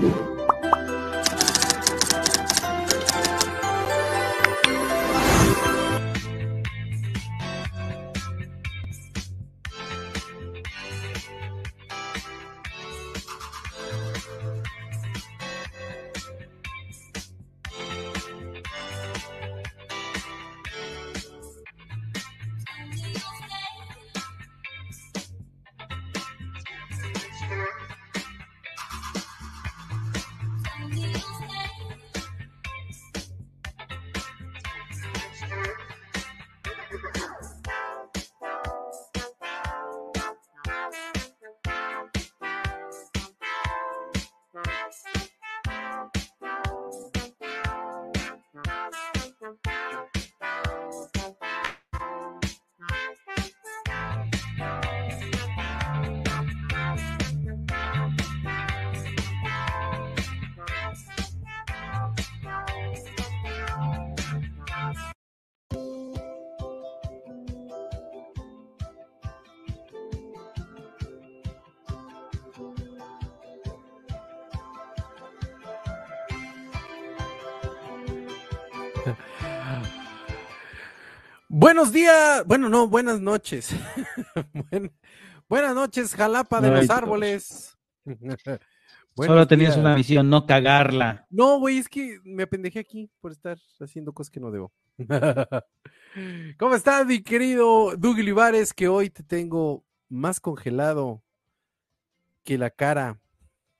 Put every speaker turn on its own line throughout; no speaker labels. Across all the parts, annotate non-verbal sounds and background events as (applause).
you Buenos días, bueno, no, buenas noches. (laughs) buenas noches, Jalapa de los árboles. (laughs)
Solo tenías una misión, no cagarla.
No, güey, es que me apendejé aquí por estar haciendo cosas que no debo. (laughs) ¿Cómo estás, mi querido Doug Olivares? Que hoy te tengo más congelado que la cara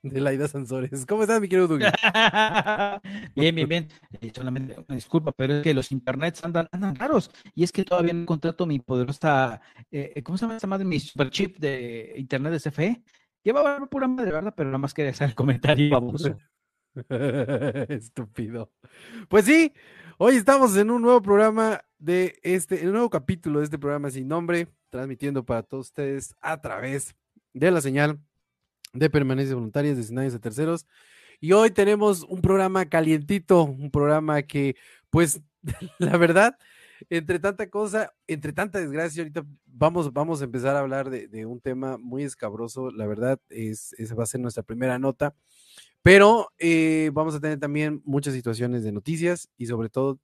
de Laida Sansores. ¿Cómo estás, mi querido Douglas? (laughs)
bien, bien, bien. Eh, solamente una disculpa, pero es que los internets andan, andan raros. Y es que todavía no contrato mi poderosa, eh, ¿cómo se llama esa madre? Mi super chip de internet de CFE. Lleva pura madre, ¿verdad? Pero nada más quería hacer el comentario baboso. (laughs)
Estúpido. Pues sí, hoy estamos en un nuevo programa de este, un nuevo capítulo de este programa sin nombre, transmitiendo para todos ustedes a través de la señal de permanencia voluntarias de escenarios de terceros. Y hoy tenemos un programa calientito, un programa que, pues, (laughs) la verdad, entre tanta cosa, entre tanta desgracia, ahorita vamos, vamos a empezar a hablar de, un tema muy escabroso. La verdad, es, esa va a ser nuestra primera nota. Pero eh, vamos a tener también muchas situaciones de noticias y sobre todo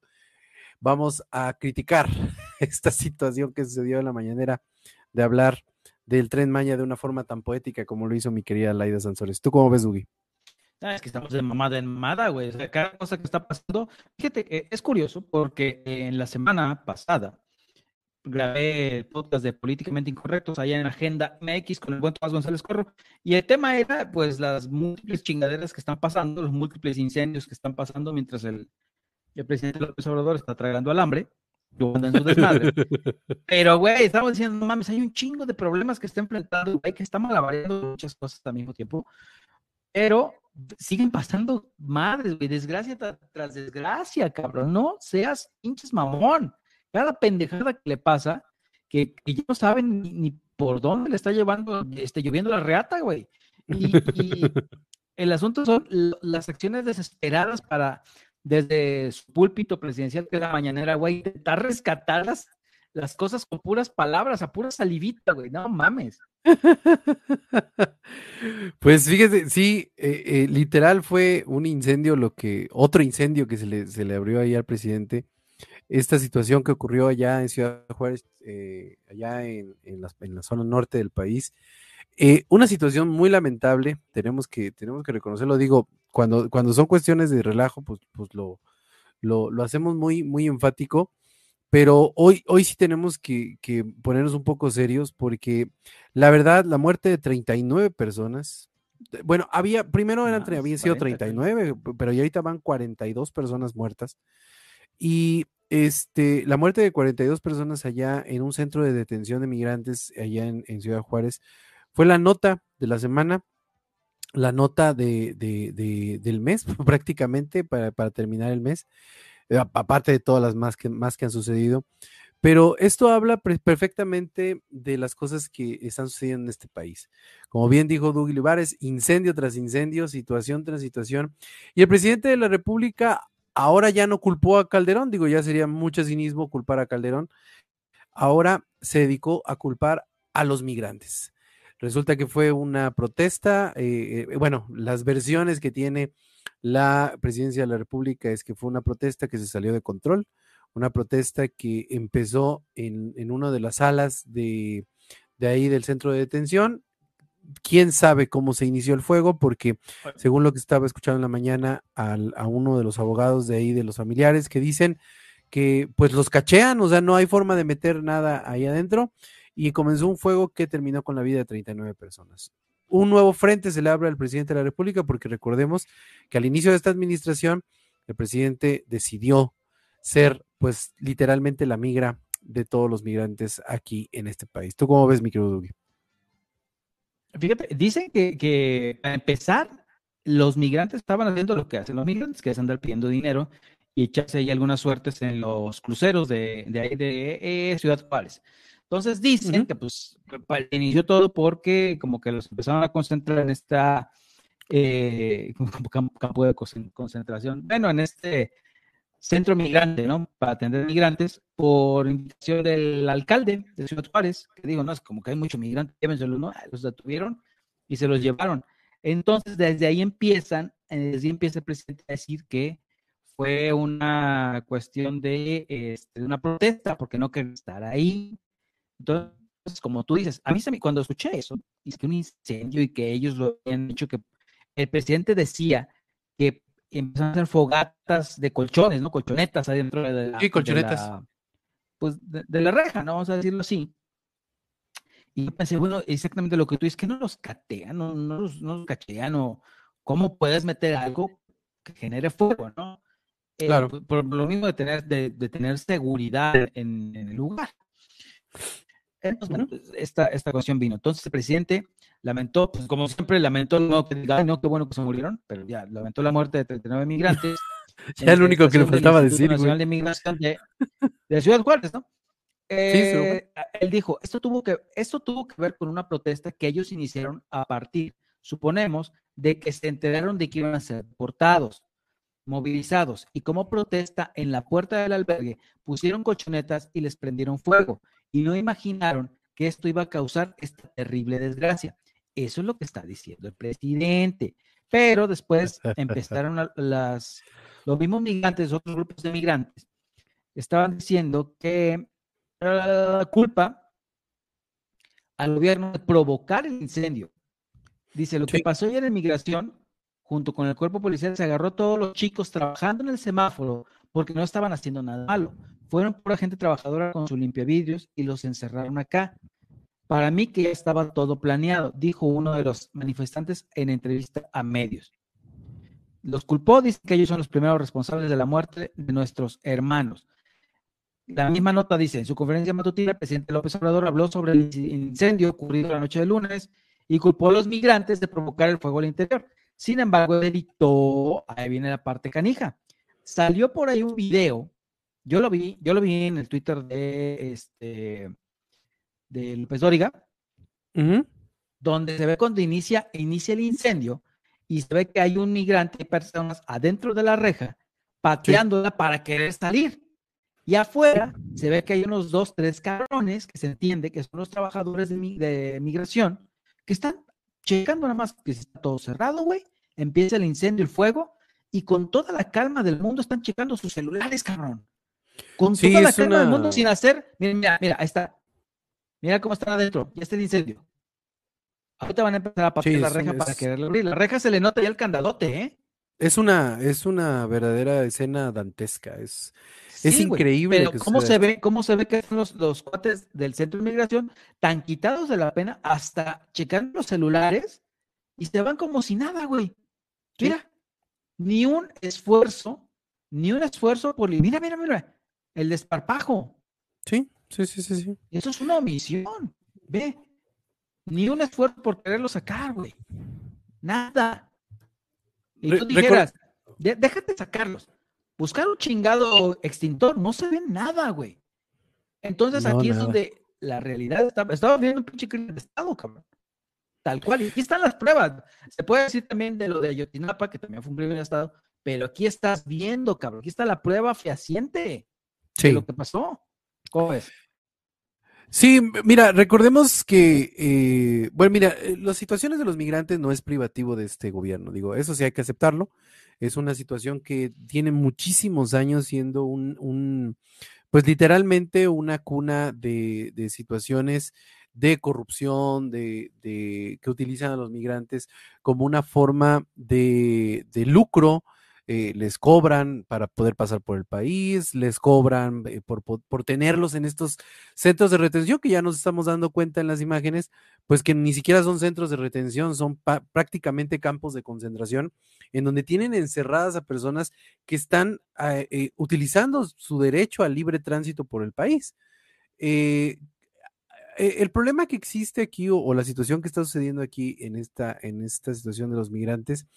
vamos a criticar (laughs) esta situación que sucedió en la mañanera de hablar del tren Maya de una forma tan poética como lo hizo mi querida Laida Sansores. ¿Tú cómo ves, Dugi?
Ah, es que estamos de mamada en mamada, güey. O sea, cada cosa que está pasando. Fíjate, que es curioso porque en la semana pasada grabé el podcast de Políticamente Incorrectos allá en Agenda MX con el buen Tomás González Corro. Y el tema era, pues, las múltiples chingaderas que están pasando, los múltiples incendios que están pasando mientras el, el presidente López Obrador está tragando alambre. (laughs) Pero, güey, estamos diciendo, no mames, hay un chingo de problemas que está enfrentando, güey, que está malabareando muchas cosas al mismo tiempo. Pero siguen pasando madres, güey, desgracia tras desgracia, cabrón. No seas pinches mamón. Cada pendejada que le pasa, que, ya no saben ni, por dónde le está llevando, este, lloviendo la reata, güey. Y, y (laughs) el asunto son las acciones desesperadas para desde su púlpito presidencial, que es la mañanera, güey, intentar rescatar las, las cosas con puras palabras, a pura salivita, güey, no mames. (laughs)
Pues fíjese, sí, eh, eh, literal fue un incendio, lo que, otro incendio que se le, se le abrió ahí al presidente. Esta situación que ocurrió allá en Ciudad Juárez, eh, allá en, en, la, en, la, zona norte del país. una situación muy lamentable, tenemos que, tenemos que reconocerlo, digo, cuando, cuando son cuestiones de relajo, pues, pues lo, lo, lo hacemos muy, muy enfático. Pero hoy, hoy sí tenemos que, que, ponernos un poco serios porque la verdad, la muerte de 39 personas, bueno, había, primero eran, había sido 39, pero ya ahorita van 42 personas muertas. Y este, la muerte de 42 personas allá en un centro de detención de migrantes allá en, en Ciudad Juárez fue la nota de la semana la nota de, del mes (laughs) prácticamente para, terminar el mes, eh, aparte de todas las más que, más que han sucedido. Pero esto habla perfectamente de las cosas que están sucediendo en este país. Como bien dijo Doug Olivares, incendio tras incendio, situación tras situación. Y el presidente de la República ahora ya no culpó a Calderón, digo, ya sería mucho cinismo culpar a Calderón. Ahora se dedicó a culpar a los migrantes. Resulta que fue una protesta, eh, eh, bueno, las versiones que tiene la presidencia de la República es que fue una protesta que se salió de control, una protesta que empezó en, en una de las salas de, de ahí del centro de detención. Quién sabe cómo se inició el fuego, porque según lo que estaba escuchando en la mañana al, a uno de los abogados de ahí, de los familiares, que dicen que pues los cachean, o sea, no hay forma de meter nada ahí adentro y comenzó un fuego que terminó con la vida de 39 personas. Un nuevo frente se le abre al presidente de la República porque recordemos que al inicio de esta administración el presidente decidió ser pues literalmente la migra de todos los migrantes aquí en este país. ¿Tú cómo ves, mi querido
Fíjate, dicen que, que para empezar, los migrantes estaban haciendo lo que hacen los migrantes, que es andar pidiendo dinero y echarse ahí algunas suertes en los cruceros de, de, eh, Ciudad Juárez. Entonces dicen que pues inició todo porque como que los empezaron a concentrar en esta eh, campo de concentración, bueno, en este centro migrante, ¿no? Para atender migrantes por invitación del alcalde de Ciudad Juárez, que digo, no, es como que hay muchos migrantes, llévenselo, ¿no? Los detuvieron y se los llevaron. Entonces, desde ahí empiezan, eh, desde ahí empieza el presidente a decir que fue una cuestión de este, una protesta porque no querían estar ahí. Entonces, como tú dices, a mí se me, cuando escuché eso, y que un incendio y que ellos lo habían dicho, que el presidente decía que empezaron a hacer fogatas de colchones, ¿no? Colchonetas adentro de la.
Sí, colchonetas.
pues de, la reja, ¿no? Vamos a decirlo así. Y yo pensé, bueno, exactamente lo que tú dices, que no los catean, no, no, los, no los cachean, o cómo puedes meter algo que genere fuego, ¿no?
Eh, claro.
Por, lo mismo de tener, de, tener seguridad en, el lugar. Bueno, pues, esta, esta cuestión vino. Entonces, el presidente lamentó, pues como siempre, lamentó, no que no, qué bueno que se murieron, pero ya, lamentó la muerte de 39 migrantes. (laughs)
ya el único que le faltaba decir.
Nacional de Migración de, de, Ciudad Juárez, ¿no? Eh, él dijo, esto tuvo, que, esto tuvo que ver con una protesta que ellos iniciaron a partir, suponemos, de que se enteraron de que iban a ser deportados, movilizados, y como protesta en la puerta del albergue pusieron colchonetas y les prendieron fuego, y no imaginaron que esto iba a causar esta terrible desgracia. Eso es lo que está diciendo el presidente. Pero después (laughs) empezaron las, los mismos migrantes, otros grupos de migrantes, estaban diciendo que la culpa al gobierno de provocar el incendio. Dice, lo que pasó ayer en migración, junto con el cuerpo policial, se agarró a todos los chicos trabajando en el semáforo porque no estaban haciendo nada malo. Fueron pura gente trabajadora con su limpia vidrios y los encerraron acá. Para mí que ya estaba todo planeado, dijo uno de los manifestantes en entrevista a medios. Los culpó, dice que ellos son los primeros responsables de la muerte de nuestros hermanos. La misma nota dice, en su conferencia matutina, el presidente López Obrador habló sobre el incendio ocurrido la noche de lunes y culpó a los migrantes de provocar el fuego al interior. Sin embargo, editó, ahí viene la parte canija, salió por ahí un video, yo lo vi, yo lo vi en el Twitter de este de López Dóriga, donde se ve cuando inicia, inicia el incendio y se ve que hay un migrante y personas adentro de la reja pateándola para querer salir. Y afuera se ve que hay unos dos, tres cabrones que se entiende que son los trabajadores de, de migración que están checando nada más que está todo cerrado, güey. Empieza el incendio, el fuego, y con toda la calma del mundo están checando sus celulares, cabrón. Con toda la calma del mundo sin hacer. Mira, mira, mira, ahí está. Mira cómo están adentro. Ya está el incendio. Ahorita van a empezar a partir la reja para quererle abrir. La reja se le nota ya el candadote, ¿eh?
Es una, es una verdadera escena dantesca. Es, es increíble.
Pero ¿cómo se ve, cómo se ve que son los, los cuates del centro de inmigración tan quitados de la pena hasta checar los celulares y se van como si nada, güey. Mira, ni un esfuerzo, ni un esfuerzo por. Mira, mira, mira. El desparpajo.
Sí, sí, sí, sí, sí.
Eso es una omisión. Ve. Ni un esfuerzo por quererlo sacar, güey. Nada. Y tú dijeras, déjate sacarlos. Buscar un chingado extintor, no se ve nada, güey. Entonces aquí es donde la realidad está. Estaba viendo un pinche crimen de Estado, cabrón. Tal cual. Y aquí están las pruebas. Se puede decir también de lo de Ayotinapa, que también fue un crimen de Estado, pero aquí estás viendo, cabrón. Aquí está la prueba fehaciente de lo que pasó. ¿Cómo es?
Sí, mira, recordemos que, eh, bueno, mira, eh, las situaciones de los migrantes no es privativo de este gobierno, digo, eso sí hay que aceptarlo. Es una situación que tiene muchísimos años siendo un, pues literalmente una cuna de, situaciones de corrupción, de, que utilizan a los migrantes como una forma de, de lucro eh, les cobran para poder pasar por el país, les cobran eh, por, por, tenerlos en estos centros de retención que ya nos estamos dando cuenta en las imágenes, pues que ni siquiera son centros de retención, son prácticamente campos de concentración en donde tienen encerradas a personas que están eh, utilizando su derecho al libre tránsito por el país. Eh, el problema que existe aquí o, la situación que está sucediendo aquí en esta, en esta situación de los migrantes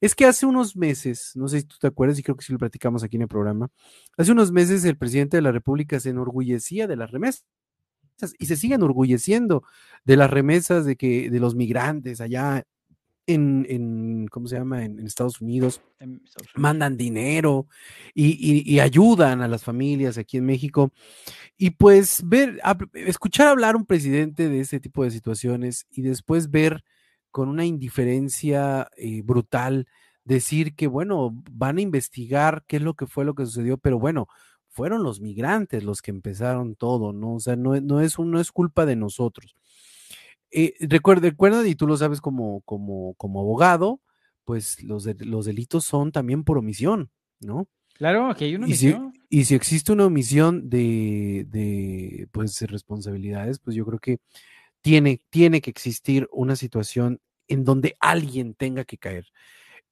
es que hace unos meses, no sé si tú te acuerdas y creo que sí lo platicamos aquí en el programa, hace unos meses el presidente de la República se enorgullecía de las remesas y se sigue enorgulleciendo de las remesas de que de los migrantes allá en, ¿cómo se llama? En, Estados, Unidos, mandan dinero y, ayudan a las familias aquí en México. Y pues ver, escuchar hablar a un presidente de ese tipo de situaciones y después ver con una indiferencia eh, brutal decir que, bueno, van a investigar qué es lo que fue lo que sucedió, pero bueno, fueron los migrantes los que empezaron todo, ¿no? O sea, no, no, es, no es culpa de nosotros. Eh, recuerda, recuerda, y tú lo sabes como, como, como abogado, pues los, los delitos son también por omisión, ¿no?
Claro, aquí hay una
omisión. Y si, existe una omisión de, de, pues, responsabilidades, pues yo creo que tiene, tiene que existir una situación en donde alguien tenga que caer.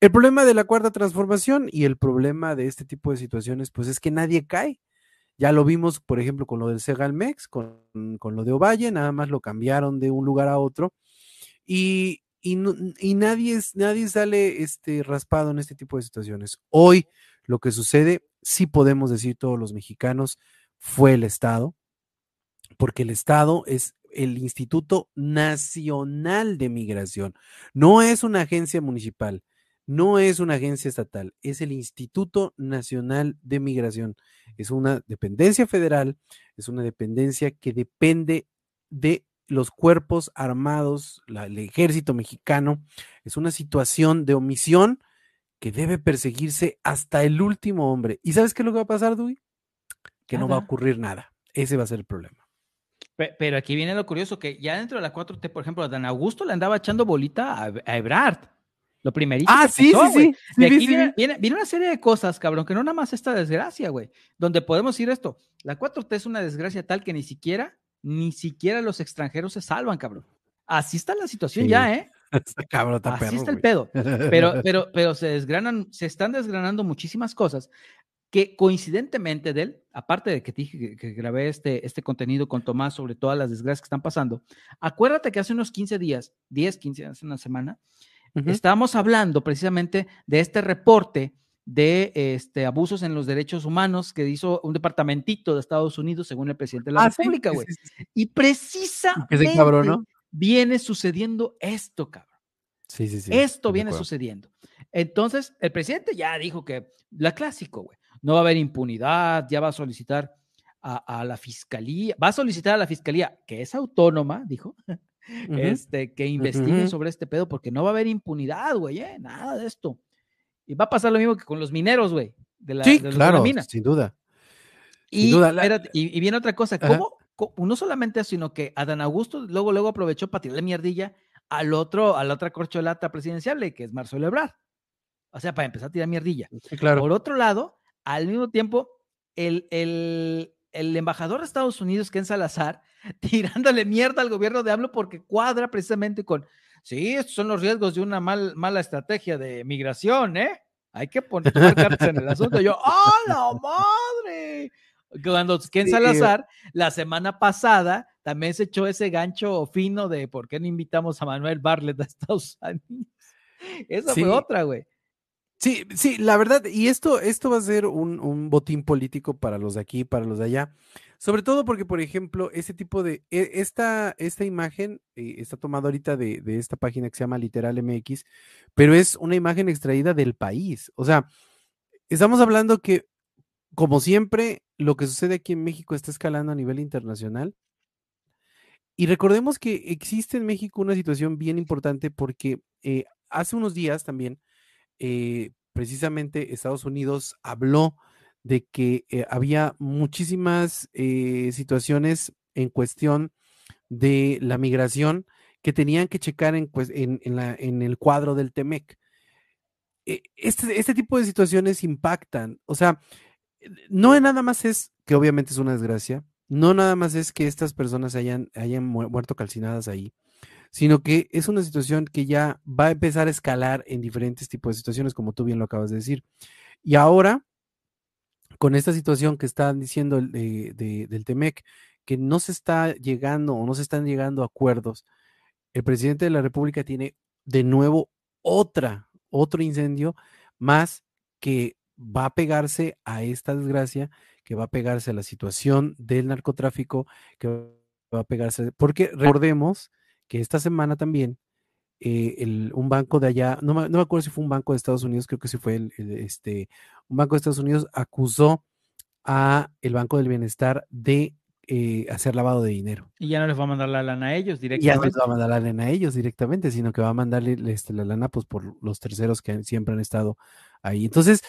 El problema de la cuarta transformación y el problema de este tipo de situaciones, pues es que nadie cae. Ya lo vimos, por ejemplo, con lo del Segalmex, con, con lo de Ovalle, nada más lo cambiaron de un lugar a otro. Y, y, nadie, nadie sale este, raspado en este tipo de situaciones. Hoy lo que sucede, sí podemos decir todos los mexicanos, fue el Estado, porque el Estado es el Instituto Nacional de Migración, no es una agencia municipal, no es una agencia estatal, es el Instituto Nacional de Migración. Es una dependencia federal, es una dependencia que depende de los cuerpos armados, el ejército mexicano. Es una situación de omisión que debe perseguirse hasta el último hombre. ¿Y sabes qué es lo que va a pasar, Dui? Que no va a ocurrir nada. Ese va a ser el problema.
Pero aquí viene lo curioso, que ya dentro de la 4T, por ejemplo, a Dan Augusto le andaba echando bolita a, Ebrard. Lo primerito.
Ah, sí, sí, sí,
De aquí viene, una serie de cosas, cabrón, que no nada más esta desgracia, güey. Donde podemos decir esto. La 4T es una desgracia tal que ni siquiera, ni siquiera los extranjeros se salvan, cabrón. Así está la situación ya, ¿eh? (laughs)
Cabrón,
Así está el pedo. Pero, (laughs) pero, pero se desgranan, se están desgranando muchísimas cosas que coincidentemente de él, aparte de que dije que, grabé este, este contenido con Tomás sobre todas las desgracias que están pasando, acuérdate que hace unos 15 días, 10, 15, hace una semana, estábamos hablando precisamente de este reporte de este, abusos en los derechos humanos que hizo un departamentito de Estados Unidos, según el presidente de la ah, República, güey. y precisamente viene sucediendo esto, cabrón.
Sí, sí, sí.
Esto viene sucediendo. Entonces, el presidente ya dijo que la clásico, güey no va a haber impunidad, ya va a solicitar a, la fiscalía, va a solicitar a la fiscalía, que es autónoma, dijo, este, que investigue sobre este pedo, porque no va a haber impunidad, güey, ¿eh? nada de esto. Y va a pasar lo mismo que con los mineros, güey, de la,
sí, claro, sin duda.
Y, duda, y, viene otra cosa, ¿cómo? No solamente eso, sino que Adán Augusto luego, luego aprovechó para tirarle mierdilla al otro, a la otra corcholata presidencial, que es Marcelo Ebrard. O sea, para empezar a tirar mierdilla.
claro.
Por otro lado, al mismo tiempo, el, embajador de Estados Unidos, Ken Salazar, (laughs) tirándole mierda al gobierno de AMLO porque cuadra precisamente con, sí, estos son los riesgos de una mal, mala estrategia de migración, ¿eh? Hay que poner cartas en el asunto. yo, ¡ah, la madre! Cuando Ken Salazar, la semana pasada, también se echó ese gancho fino de por qué no invitamos a Manuel Barlet a Estados (laughs) Unidos. Esa fue otra, güey.
Sí, sí, la verdad, y esto, esto va a ser un, botín político para los de aquí, para los de allá, sobre todo porque, por ejemplo, ese tipo de, e, esta, esta imagen eh, está tomada ahorita de, de, esta página que se llama Literal MX, pero es una imagen extraída del país. O sea, estamos hablando que, como siempre, lo que sucede aquí en México está escalando a nivel internacional. Y recordemos que existe en México una situación bien importante porque eh, hace unos días también, eh, precisamente Estados Unidos habló de que eh, había muchísimas eh, situaciones en cuestión de la migración que tenían que checar en, en, el cuadro del TEMEC. Este, este, tipo de situaciones impactan, o sea, no nada más es que obviamente es una desgracia, no nada más es que estas personas hayan, hayan muerto calcinadas ahí, sino que es una situación que ya va a empezar a escalar en diferentes tipos de situaciones, como tú bien lo acabas de decir. Y ahora, con esta situación que están diciendo del TEMEC, que no se está llegando o no se están llegando a acuerdos, el presidente de la República tiene de nuevo otra, otro incendio más que va a pegarse a esta desgracia, que va a pegarse a la situación del narcotráfico, que va a pegarse, porque recordemos que esta semana también eh, un banco de allá, no me, acuerdo si fue un banco de Estados Unidos, creo que sí fue el, este, un banco de Estados Unidos acusó a el Banco del Bienestar de eh, hacer lavado de dinero.
Y ya no les va a mandar la lana a ellos
Y ya no
directamente.
les va a mandar la lana a ellos directamente, sino que va a mandarle este, la lana pues, por los terceros que siempre han estado ahí. Entonces,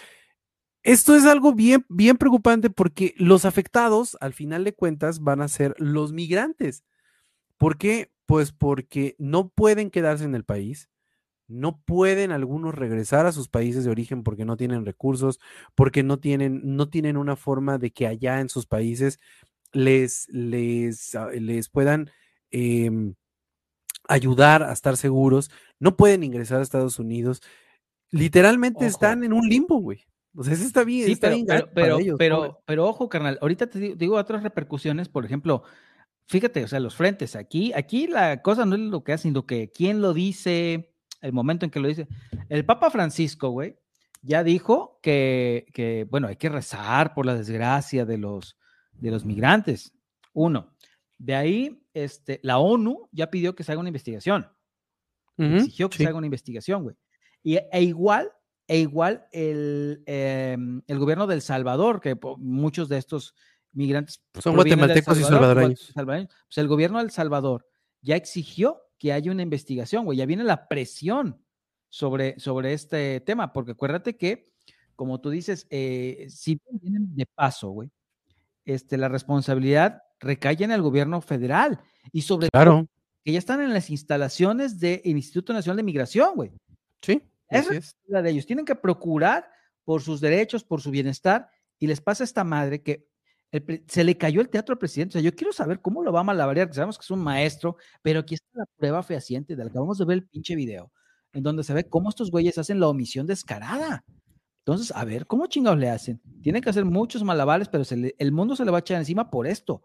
esto es algo bien, bien preocupante porque los afectados, al final de cuentas, van a ser los migrantes. ¿Por qué? Pues porque no pueden quedarse en el país, no pueden algunos regresar a sus países de origen porque no tienen recursos, porque no tienen, no tienen una forma de que allá en sus países les, les, ah, les puedan em, ayudar a estar seguros, no pueden ingresar a Estados Unidos. Literalmente
Ojo.
están en un limbo, güey. O sea, eso está bien,
Sí,
está
pero,
bien
pero, pero,
ellos,
pero, pero ojo, carnal, ahorita te digo, digo otras repercusiones, por ejemplo, fíjate, o sea, los frentes, aquí, aquí la cosa no es lo que hace, sino que quién lo dice, el momento en que lo dice. El Papa Francisco, güey, ya dijo que, que, bueno, hay que rezar por la desgracia de los, de los migrantes. Uno. De ahí, este, la ONU ya pidió que se haga una investigación exigió que
sí.
se haga una investigación, güey. Y, e igual, e igual el, em, el gobierno del Salvador, que muchos de estos migrantes
Son
provienen del
guatemaltecos y
Salvador,
salvadoreños.
Pues el gobierno del Salvador ya exigió que haya una investigación, güey. Ya viene la presión sobre, sobre este tema, porque acuérdate que, como tú dices, eh, si vienen de paso, güey, este, la responsabilidad recae en el gobierno federal y sobre todo
Claro,
que ya están en las instalaciones del Instituto Nacional de Migración, güey.
sí,
Es responsabilidad de ellos. Tienen que procurar por sus derechos, por su bienestar, y les pasa a esta madre que se le cayó el teatro al presidente. O sea, yo quiero saber cómo lo va a malabarear, sabemos que es un maestro, pero aquí está la prueba fehaciente de la que acabamos de ver el pinche video, en donde se ve cómo estos güeyes hacen la omisión descarada. Entonces, a ver, ¿cómo chingados le hacen? Tienen que hacer muchos malabares, pero el mundo se le va a echar encima por esto.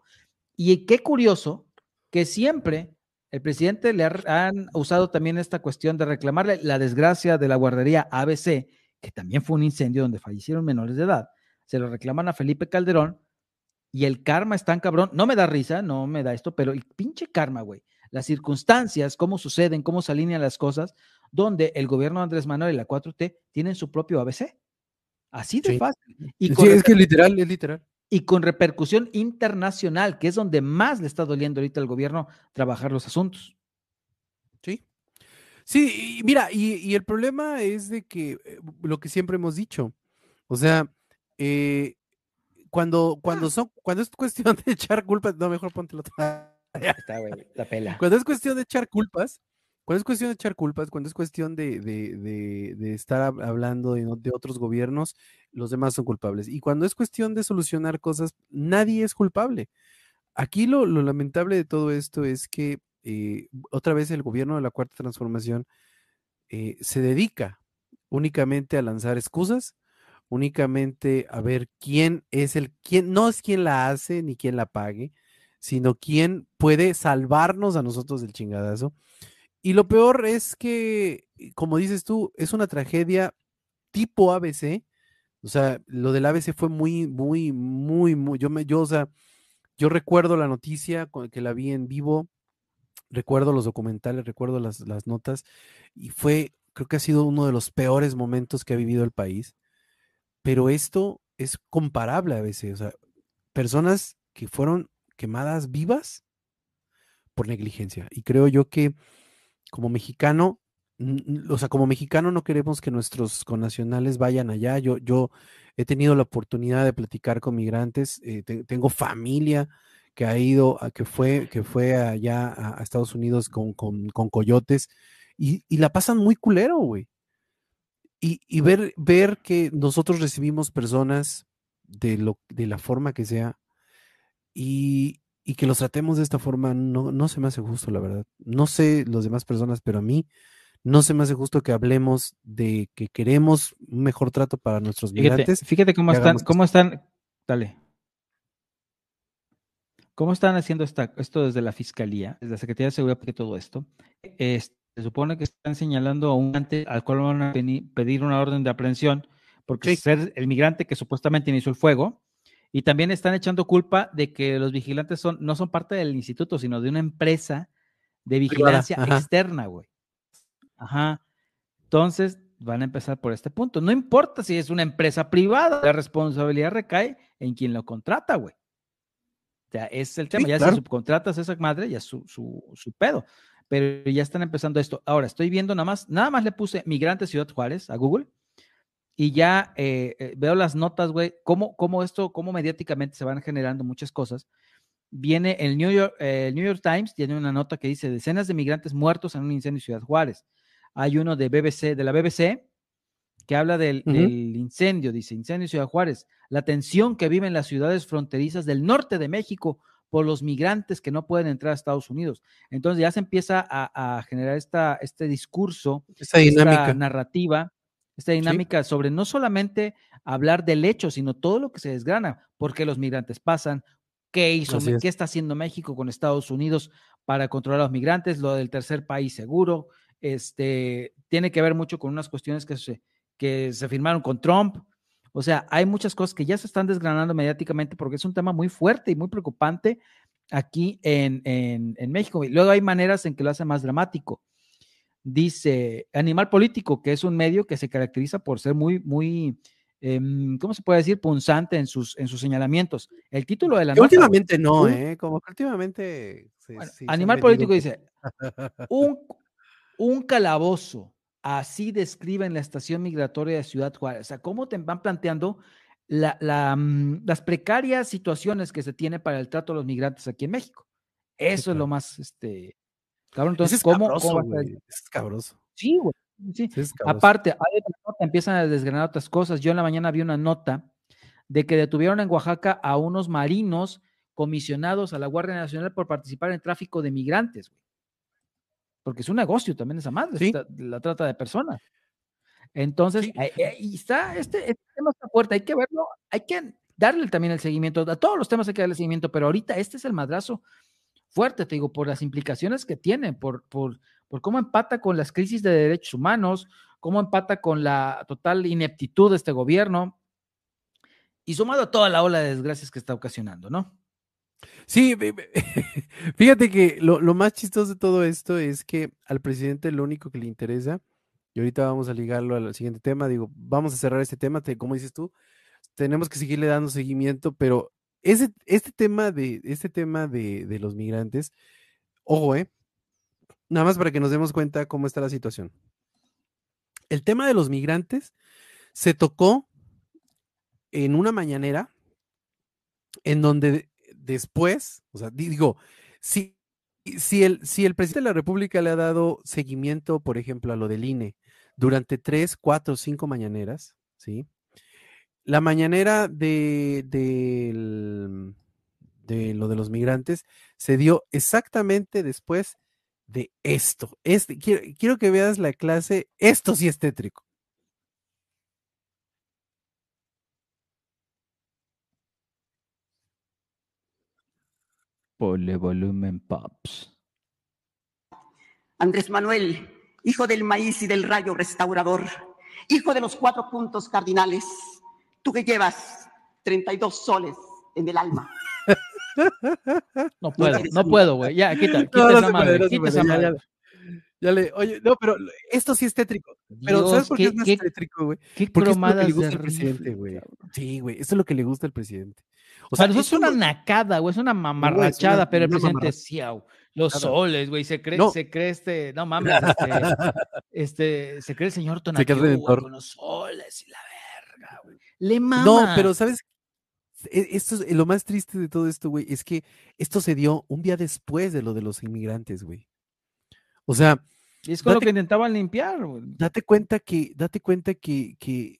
Y qué curioso que siempre el presidente le ha- han usado también esta cuestión de reclamarle la desgracia de la guardería ABC, que también fue un incendio donde fallecieron menores de edad. Se lo reclaman a Felipe Calderón y el karma es tan cabrón. No me da risa, no me da esto, pero el pinche karma, güey. Las circunstancias, cómo suceden, cómo se alinean las cosas, donde el gobierno de Andrés Manuel y la 4T tienen su propio ABC. Así de
Sí.
fácil. Y
Sí, es que literal, es literal.
y con repercusión internacional, que es donde más le está doliendo ahorita al gobierno trabajar los asuntos.
Sí. Sí, y mira, y, y el problema es de que eh, lo que siempre hemos dicho, o sea, eh, cuando, cuando son, cuando es cuestión de echar culpas, no, mejor ponte la otra.
Está, güey, la pela.
Cuando es cuestión de echar culpas, cuando es cuestión de echar culpas, cuando es cuestión de, de- de- de estar hab- hablando de, de otros gobiernos, los demás son culpables. Y cuando es cuestión de solucionar cosas, nadie es culpable. Aquí lo, lo lamentable de todo esto es que eh, otra vez el gobierno de la Cuarta Transformación eh, se dedica únicamente a lanzar excusas, únicamente a ver quién es el, quién, no es quien la hace ni quién la pague, sino quién puede salvarnos a nosotros del chingadazo. Y lo peor es que, como dices tú, es una tragedia tipo ABC. O sea, lo del ABC fue muy, muy, muy, muy, yo me, yo, o sea, yo recuerdo la noticia que la vi en vivo, recuerdo los documentales, recuerdo las, las notas, y fue, creo que ha sido uno de los peores momentos que ha vivido el país. Pero esto es comparable a veces, o sea, personas que fueron quemadas vivas por negligencia. Y creo yo que como mexicano, o sea, como mexicano no queremos que nuestros connacionales vayan allá. Yo, yo he tenido la oportunidad de platicar con migrantes, eh, te- tengo familia que ha ido, a, que fue, que fue allá a, a Estados Unidos con, con, con coyotes y, y la pasan muy culero, güey. Y, y ver, ver que nosotros recibimos personas de, lo, de la forma que sea y, y que los tratemos de esta forma no, no se me hace justo, la verdad. No sé los demás personas, pero a mí no se me hace justo que hablemos de que queremos un mejor trato para nuestros
Fíjate,
migrantes.
fíjate cómo están, cómo están, dale. ¿Cómo están haciendo esta, esto desde la Fiscalía, desde la Secretaría de Seguridad y todo esto? Es- se supone que están señalando a un ante al cual van a pedir una orden de aprehensión porque
Sí.
ser el migrante que supuestamente inició el fuego. Y también están echando culpa de que los vigilantes son, no son parte del instituto, sino de una empresa de vigilancia
ajá.
externa, güey. Ajá. Entonces, van a empezar por este punto. No importa si es una empresa privada, la responsabilidad recae en quien lo contrata, güey. O sea, es el tema. ya si subcontratas a esa madre, ya es su, su, su, pedo. Pero ya están empezando esto. Ahora, estoy viendo nada más, nada más le puse Migrante Ciudad Juárez a Google y ya eh, eh, veo las notas, güey, cómo, cómo esto, cómo mediáticamente se van generando muchas cosas. Viene el New York, eh, el New York Times, tiene una nota que dice decenas de migrantes muertos en un incendio en Ciudad Juárez. Hay uno de BBC, de la BBC, que habla del, incendio, dice, incendio en Ciudad Juárez, la tensión que viven las ciudades fronterizas del norte de México por los migrantes que no pueden entrar a Estados Unidos. Entonces ya se empieza a, generar esta, este discurso, esta, esta narrativa, esta dinámica sobre no solamente hablar del hecho, sino todo lo que se desgrana, por qué los migrantes pasan, qué hizo, qué está haciendo México con Estados Unidos para controlar a los migrantes, lo del tercer país seguro, este, tiene que ver mucho con unas cuestiones que se, que se firmaron con Trump. O sea, hay muchas cosas que ya se están desgranando mediáticamente porque es un tema muy fuerte y muy preocupante aquí en, en, México. Y luego hay maneras en que lo hace más dramático. Dice Animal Político, que es un medio que se caracteriza por ser muy, muy, em, ¿cómo se puede decir? Punzante en sus, en sus señalamientos. El título de la
nota, Últimamente no, ¿eh? Como que últimamente...
Animal Político dice, un, un calabozo Así describen la estación migratoria de Ciudad Juárez. O sea, cómo te van planteando mm, las precarias situaciones que se tiene para el trato de los migrantes aquí en México. Eso es lo más, este,
cabrón. Entonces, es ¿cómo, Es cabroso.
Sí, güey. Sí. Aparte, hay nota, empiezan a desgranar otras cosas. Yo en la mañana vi una nota de que detuvieron en Oaxaca a unos marinos comisionados a la Guardia Nacional por participar en el tráfico de migrantes, güey porque es un negocio también esa madre, la trata de personas. Entonces, ahí, está, este, este, tema está fuerte, hay que verlo, hay que darle también el seguimiento, a todos los temas hay que darle seguimiento, pero ahorita este es el madrazo fuerte, te digo, por las implicaciones que tiene, por, por, por cómo empata con las crisis de derechos humanos, cómo empata con la total ineptitud de este gobierno, y sumado a toda la ola de desgracias que está ocasionando, ¿no?
Sí, (laughs) fíjate que lo, más chistoso de todo esto es que al presidente lo único que le interesa, y ahorita vamos a ligarlo al siguiente tema, digo, vamos a cerrar este tema, como dices tú, tenemos que seguirle dando seguimiento, pero ese, este tema de, este tema de, de los migrantes, ojo, eh, nada más para que nos demos cuenta cómo está la situación. El tema de los migrantes se tocó en una mañanera en donde después, o sea, digo, si, si, el, si el presidente de la República le ha dado seguimiento, por ejemplo, a lo del INE durante tres, cuatro, cinco mañaneras, ¿sí? La mañanera de, de, de lo de los migrantes se dio exactamente después de esto. Este, quiero, quiero que veas la clase, esto sí es tétrico.
Ponle volumen, Pops.
Andrés Manuel, hijo del maíz y del rayo restaurador, hijo de los cuatro puntos cardinales, tú que llevas 32 soles en el alma. (laughs)
No puedo, no puedo, güey. Ya, quita, (laughs) quita esa madre, quita esa madre.
Ya, le, oye, no, pero esto sí es tétrico. Pero ¿sabes por qué, es más tétrico, güey? Porque es lo que le gusta al presidente, güey. Sí, güey, eso es lo que le gusta al presidente.
O sea, eso es una nacada, güey, es una mamarrachada, pero el presidente Ciao, los soles, güey, se cree, se cree este, no mames, este, (laughs) este se cree el señor Tonatiuh, con los soles y la verga, güey. Le mama.
No, pero ¿sabes? E, esto es lo más triste de todo esto, güey, es que esto se dio un día después de lo de los inmigrantes, güey. O sea,
y es con lo que intentaban limpiar, güey.
Date cuenta que, date cuenta que, que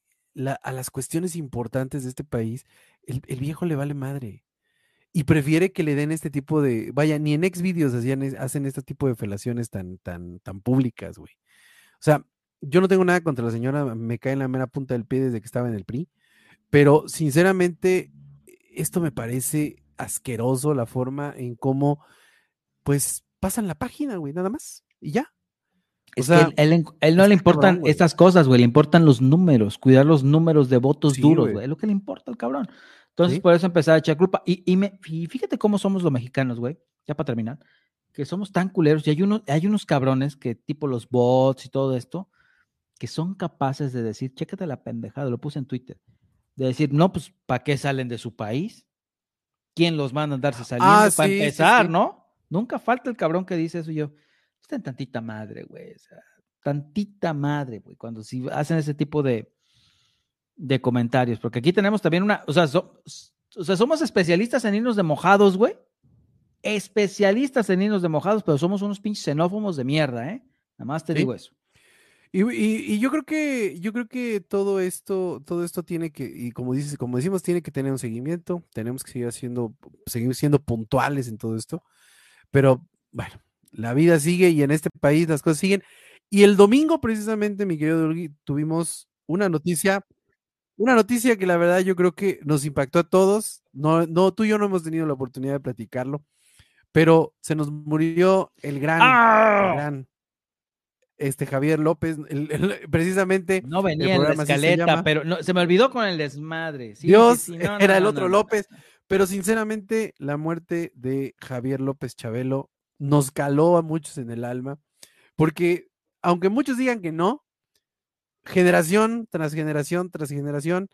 a las cuestiones importantes de este país el, viejo le vale madre. Y prefiere que le den este tipo de. Vaya, ni en ex videos hacían, hacen este tipo de felaciones tan, tan, tan públicas, güey. O sea, yo no tengo nada contra la señora, me cae en la mera punta del pie desde que estaba en el PRI, pero sinceramente, esto me parece asqueroso la forma en cómo, pues, pasan la página, güey, nada más, y ya.
O sea, él, él, no le importan estas cosas, güey, le importan los números, cuidar los números de votos duros, güey, es lo que le importa al cabrón. Entonces, por eso empezar a echar culpa. Y, y, me, fíjate cómo somos los mexicanos, güey, ya para terminar, que somos tan culeros y hay, unos hay unos cabrones que, tipo los bots y todo esto, que son capaces de decir, chécate la pendejada, lo puse en Twitter, de decir, no, pues, ¿para qué salen de su país? quién los manda a andarse saliendo
Ah,
para
sí,
empezar. ¿no? Nunca falta el cabrón que dice eso y yo. Tantita madre, güey. O sea, tantita madre, güey. Cuando si hacen ese tipo de, de comentarios. Porque aquí tenemos también una. O sea, so- o sea, somos especialistas en irnos de mojados, güey. Especialistas en irnos de mojados, pero somos unos pinches xenófobos de mierda, ¿eh? Nada más te
Sí.
digo eso.
Y, y- y yo creo que, yo creo que todo esto, todo esto tiene que, y como dices, como decimos, tiene que tener un seguimiento, tenemos que seguir haciendo, seguir siendo puntuales en todo esto. Pero bueno, la vida sigue y en este país las cosas siguen. Y el domingo, precisamente, mi querido Durgui, tuvimos una noticia, una noticia que la verdad yo creo que nos impactó a todos. No, no, tú y yo no hemos tenido la oportunidad de platicarlo, pero se nos murió el gran, el
¡Ah!
gran este Javier López, el- el- precisamente
No venía en la escaleta, pero no, se me olvidó con el desmadre. Sí,
Dios
sí, no,
era
no,
el otro. López, pero sinceramente la muerte de Javier López Chabelo nos caló a muchos en el alma, porque aunque muchos digan que no, generación tras generación tras generación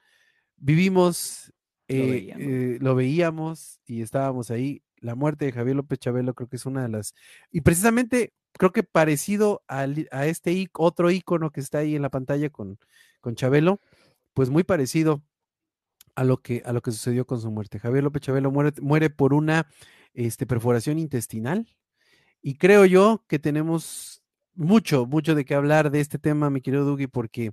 vivimos,
Lo
eh,
veíamos.
eh, lo veíamos y estábamos ahí. La muerte de Javier López Chabelo creo que es una de las, y precisamente creo que parecido al- a este otro icono que está ahí en la pantalla con, con Chabelo, pues muy parecido a lo que a lo que sucedió con su muerte. Javier López Chabelo muere, muere por una este, perforación intestinal y creo yo que tenemos mucho, mucho de qué hablar de este tema, mi querido Dugi, porque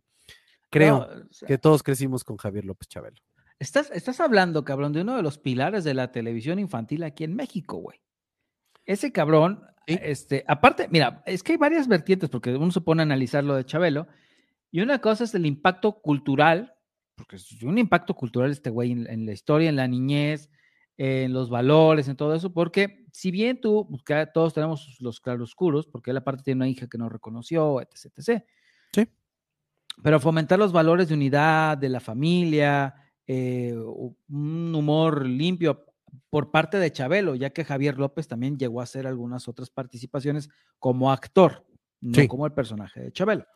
creo
No, o sea,
que todos crecimos con Javier López Chabelo.
Estás, estás hablando, cabrón, de uno de los pilares de la televisión infantil aquí en México, güey. Ese cabrón,
Sí.
este, aparte, mira, es que hay varias vertientes, porque uno se pone a analizar lo de Chabelo, y una cosa es el impacto cultural, porque es un impacto cultural este güey en, en la historia, en la niñez, en los valores, en todo eso, porque si bien tú, pues, todos tenemos los claroscuros, porque él aparte tiene una hija que no reconoció, etc., etc.
Sí.
Pero fomentar los valores de unidad, de la familia, eh, un humor limpio por parte de Chabelo, ya que Javier López también llegó a hacer algunas otras participaciones como actor, no
Sí.
como el personaje de Chabelo.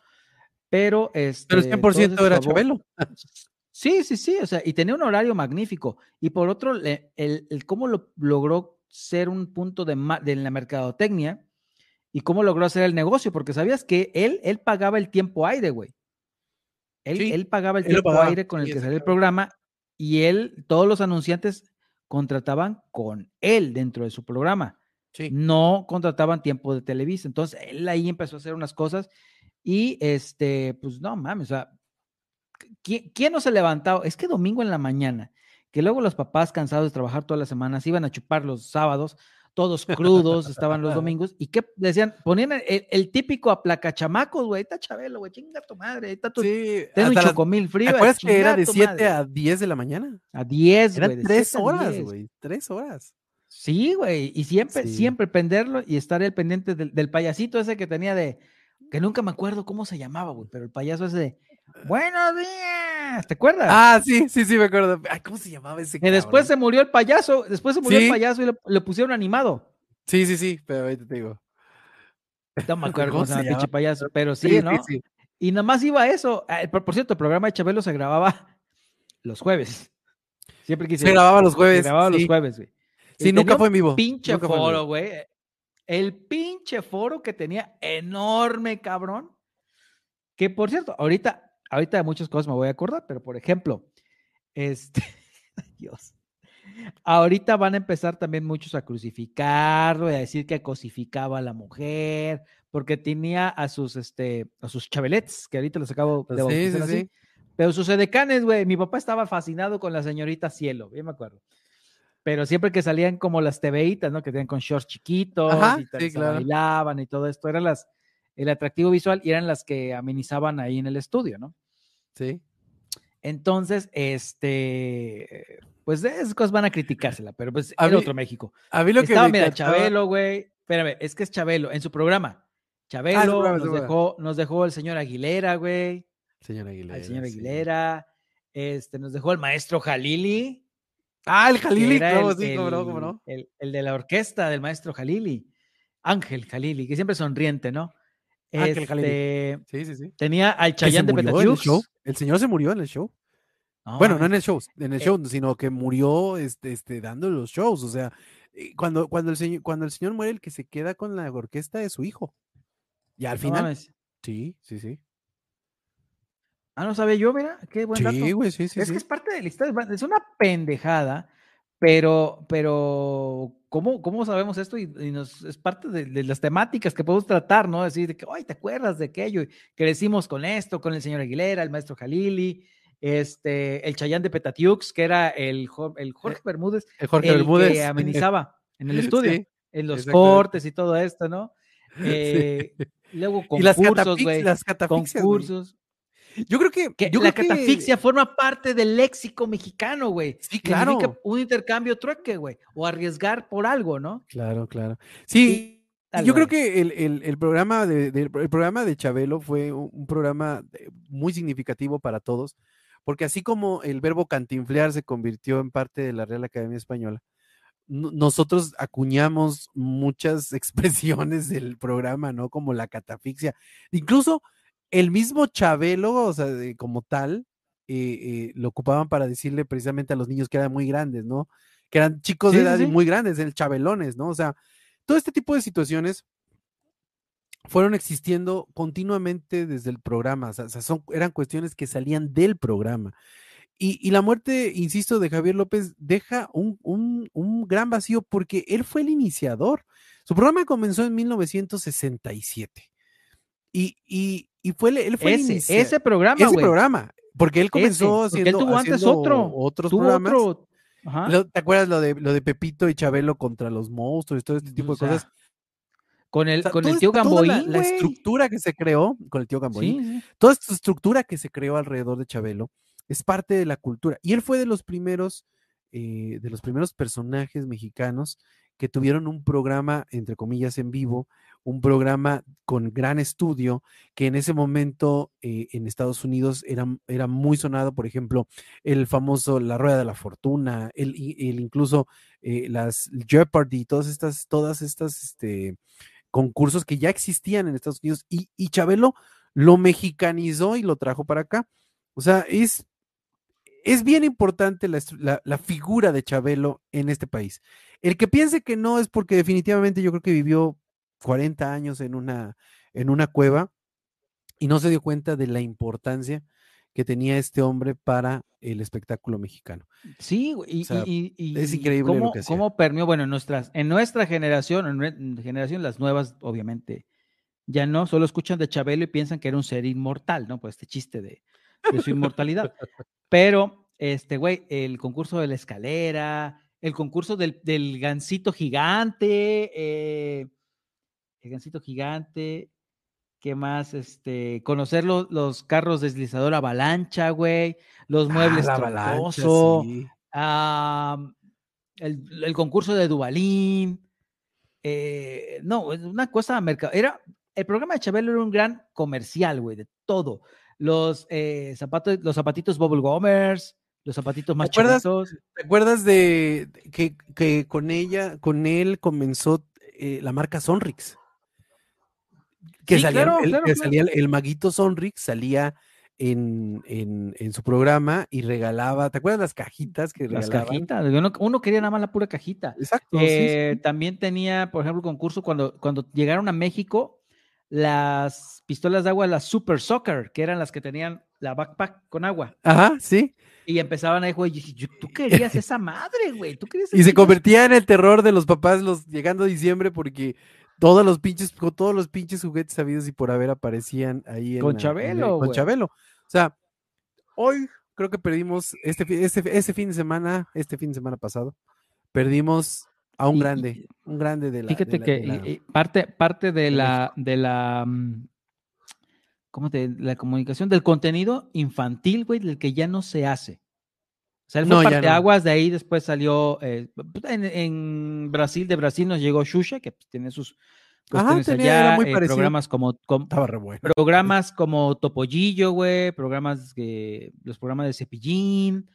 Pero este.
Pero el 100%
todos esos
era
favor-
Chabelo.
Sí, sí, sí, o sea, y tenía un horario magnífico. Y por otro, el, el cómo lo logró ser un punto de, de la mercadotecnia y cómo logró hacer el negocio, porque sabías que él, él pagaba el tiempo aire, güey. Él,
Sí,
él pagaba el
él
tiempo
pagaba,
aire con el
sí,
que salía el programa y él, todos los anunciantes contrataban con él dentro de su programa
Sí.
no contrataban tiempo de Televisa. Entonces, él ahí empezó a hacer unas cosas y este, pues no mames, o sea, ¿quién, quién no se levantaba? Es que domingo en la mañana, que luego los papás cansados de trabajar todas las semanas iban a chupar los sábados, todos crudos estaban los (laughs) domingos y qué decían, ponían el, el típico aplacachamacos, güey, ahí está Chabelo, güey, chinga tu madre, ahí está tu,
Sí,
ten un chocomil
¿Te
frío. a
acuerdas que era de
tu
7
madre.
a 10 de la mañana?
a 10, güey.
Eran
de
tres
7 a
horas,
10.
güey. Tres horas.
Sí, güey, y siempre,
Sí.
siempre prenderlo y estar el pendiente del, del payasito ese que tenía de, que nunca me acuerdo cómo se llamaba, güey, pero el payaso ese de, buenos días, ¿te acuerdas?
Ah, sí, sí, sí, me acuerdo. Ay, ¿cómo se llamaba ese
que después se murió el payaso, después se murió
Sí.
el payaso y le, le pusieron animado.
Sí, sí, sí, pero ahorita te digo.
No me (laughs) acuerdo
¿Cómo
se llama
se
pinche payaso, pero sí, ¿no?
sí.
Y nada más iba a eso. Ah, Por, cierto, el programa de Chabelo se grababa (laughs) los jueves. Siempre quise.
Se grababa los
Se
jueves.
grababa los jueves, güey.
Sí,
Y
nunca fue en vivo.
Pinche
nunca
foro, güey. El pinche foro que tenía enorme, cabrón. Que por cierto, ahorita, ahorita de muchas cosas me voy a acordar, pero por ejemplo, (laughs) este, Dios. Ahorita van a empezar también muchos a crucificarlo y a decir que cosificaba a la mujer, porque tenía a sus, este, a sus chabelets, que ahorita los acabo de
Sí, sí,
así.
sí.
Pero sus edecanes, güey, mi papá estaba fascinado con la señorita Cielo, bien me acuerdo. Pero siempre que salían como las TVitas, ¿no? Que tenían con shorts chiquitos
Ajá,
y tal,
sí, claro.
bailaban y todo esto, eran las, el atractivo visual y eran las que amenizaban ahí en el estudio, ¿no?
Sí.
Entonces, este, pues de esas cosas van a criticársela, pero pues
A
era
mí-
otro México.
A mí lo que
Estaba,
me
mira,
encantaba-
Chabelo, güey. Espérame, es que es Chabelo, en su programa. Chabelo
Ah, programa,
nos,
su programa.
dejó, nos dejó el señor Aguilera, güey.
Señor Aguilera.
Al señor
sí.
Aguilera. Este, nos dejó el maestro Jalili.
Ah, el Jalili, cómo
el,
sí, cómo no, cómo
el-
no.
El, el de la orquesta del maestro Jalili. Ángel Jalili, que siempre sonriente, ¿no?
Jalili.
Este,
Sí, sí, sí.
Tenía al
Que
Chayán de
en el show.
Petatiux.
El señor se murió en el show. Bueno, no en el show, en el
Eh,
show, sino que murió este, este, dando los shows. O sea, eh, cuando, cuando, el señor, cuando el señor muere, el que se queda con la orquesta es su hijo. Y al
no
final,
mames.
sí, sí, sí.
Ah, no sabía yo, mira, qué buen dato.
Sí, güey, sí, sí.
es
sí.
que es parte de la historia, es- es una pendejada, pero, pero, ¿cómo, cómo sabemos esto? Y, y nos, es parte de, de las temáticas que podemos tratar, ¿no? Decir, de que, ay, ¿te acuerdas de aquello? Y Crecimos con esto, con el señor Aguilera, el maestro Jalili, este, el Chayán de Petatiux, que era el, el Jorge Bermúdez,
El Eh, Jorge
el
Bermúdez.
que amenizaba en el (laughs) estudio,
Sí,
en los cortes y todo esto, ¿no? (laughs) Eh, Luego concursos, güey. Concursos.
Yo creo que,
Que
yo
la
creo que-
catafixia forma parte del léxico mexicano, güey.
Sí,
Significa
claro.
Un intercambio trueque, güey. O arriesgar por algo, ¿no?
Claro, claro. Sí, y
Dale,
yo creo que el, el- el programa de, el programa de Chabelo fue un, un programa eh, muy significativo para todos, porque así como el verbo cantinflear se convirtió en parte de la Real Academia Española, no- nosotros acuñamos muchas (laughs) expresiones del programa, ¿no? Como la catafixia. Incluso el mismo Chabelo, o sea, de- como tal, eh, eh, lo ocupaban para decirle precisamente a los niños que eran muy grandes, ¿no? Que eran chicos de
Sí,
edad
sí.
muy grandes, el chabelones, ¿no? O sea, todo este tipo de situaciones fueron existiendo continuamente desde el programa, o sea, o sea, son, eran cuestiones que salían del programa. Y, y la muerte, insisto, de Javier López deja un, un- un gran vacío porque él fue el iniciador. Su programa comenzó en 1967 y, y, y fue, él fue
Ese, ese programa,
ese programa, porque él comenzó
Ese, porque él
haciendo,
tuvo antes
haciendo
otro,
otros
Tuvo
programas.
otro. Ajá.
¿Te acuerdas lo de, lo de Pepito y Chabelo contra los monstruos y todo este tipo
O
de cosas?
Con el,
O sea,
con el tío
la-
Gamboín,
la, estructura que se creó con el tío Gamboín,
Sí, sí.
toda esta estructura que se creó alrededor de Chabelo es parte de la cultura. Y él fue de los primeros, eh, de los primeros personajes mexicanos que tuvieron un programa, entre comillas, en vivo, un programa con gran estudio, que en ese momento eh, en Estados Unidos era, era muy sonado, por ejemplo, el famoso La Rueda de la Fortuna, el, incluso eh, las Jeopardy, todas estas, todas estas, este, concursos que ya existían en Estados Unidos y, y Chabelo lo mexicanizó y lo trajo para acá. O sea, es, es bien importante la, estru- la- la figura de Chabelo en este país. El que piense que no es porque definitivamente yo creo que vivió 40 años en una, en una cueva y no se dio cuenta de la importancia que tenía este hombre para el espectáculo mexicano.
Sí, y,
O sea,
y- y-
es increíble lo
cómo,
que hacía.
cómo permeó, bueno, en, nuestras, en nuestra generación, en generación, las nuevas, obviamente, ya no, solo escuchan de Chabelo y piensan que era un ser inmortal, ¿no? Pues este chiste de, de su inmortalidad. Pero, este, güey, el concurso de la escalera, el concurso del, del gancito gigante, eh, el gancito gigante, ¿qué más? Este, conocer lo- los carros deslizador avalancha, güey, los muebles
Ah,
troncoso,
sí.
el, el concurso de Dubalín. eh, no, es una cosa mercado. Era, el programa de Chabelo era un gran comercial, güey, de todo. Los eh, zapatos, los zapatitos Bubble Gomers, los zapatitos más
acuerdas?
chiquitos.
¿Te acuerdas de que, que con ella, con él comenzó eh, la marca Sonrix? Que
Sí,
salía,
claro,
el,
claro,
que
claro.
salía el, maguito Sonrix, salía en, en, en su programa y regalaba, ¿te acuerdas las cajitas que
Las
regalaban?
cajitas. Uno, uno quería nada más la pura cajita.
Exacto, sí,
Eh,
sí.
También tenía, por ejemplo, concurso cuando, cuando llegaron a México, las pistolas de agua, las Super Soccer, que eran las que tenían la backpack con agua.
Ajá, sí.
Y empezaban ahí, güey, tú querías esa madre, güey. Tú querías
Y se convertía en el terror de los papás los, llegando a diciembre porque todos los pinches, con todos los pinches juguetes sabidos y por haber aparecían ahí en
Con
la- en
Chabelo,
el- con. Chabelo. O sea, hoy creo que perdimos este, este, este fin de semana, este fin de semana pasado, perdimos a un
Y-
grande, un grande de la.
Fíjate
de la-
que
de la-
y- parte, parte de
de
la, de la, mm, ¿cómo te, la comunicación, del contenido infantil, güey, del que ya no se hace. O sea, él fue
No,
parte
no.
aguas, de ahí después salió, eh, en, en Brasil, de Brasil nos llegó Xuxa, que pues, tiene sus
Ajá,
cuestiones
tenía- era
allá,
muy
eh, programas como, com-
Estaba re bueno.
programas como Topollillo, güey, programas que, los programas de Cepillín,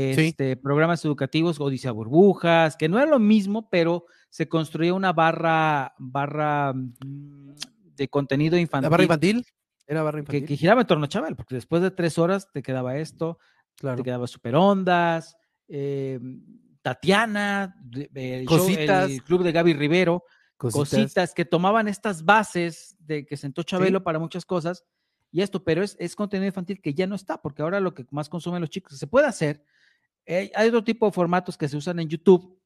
este, programas educativos, Odisea Burbujas, que no era lo mismo, pero se construía una barra, barra mm, de contenido
¿La
infantil,
barra infantil? ¿Era barra infantil?
que giraba en torno a Chabel, porque después de tres horas te quedaba esto.
Claro.
te quedaba Super Ondas, eh, Tatiana, eh, el, show-
Cositas.
el club de Gaby Rivero,
Cositas.
cositas. que tomaban estas bases de que sentó Chabelo para muchas cosas y esto, pero es, es contenido infantil que ya no está, porque ahora lo que más consumen los chicos se puede hacer. Hay otro tipo de formatos que se usan en YouTube,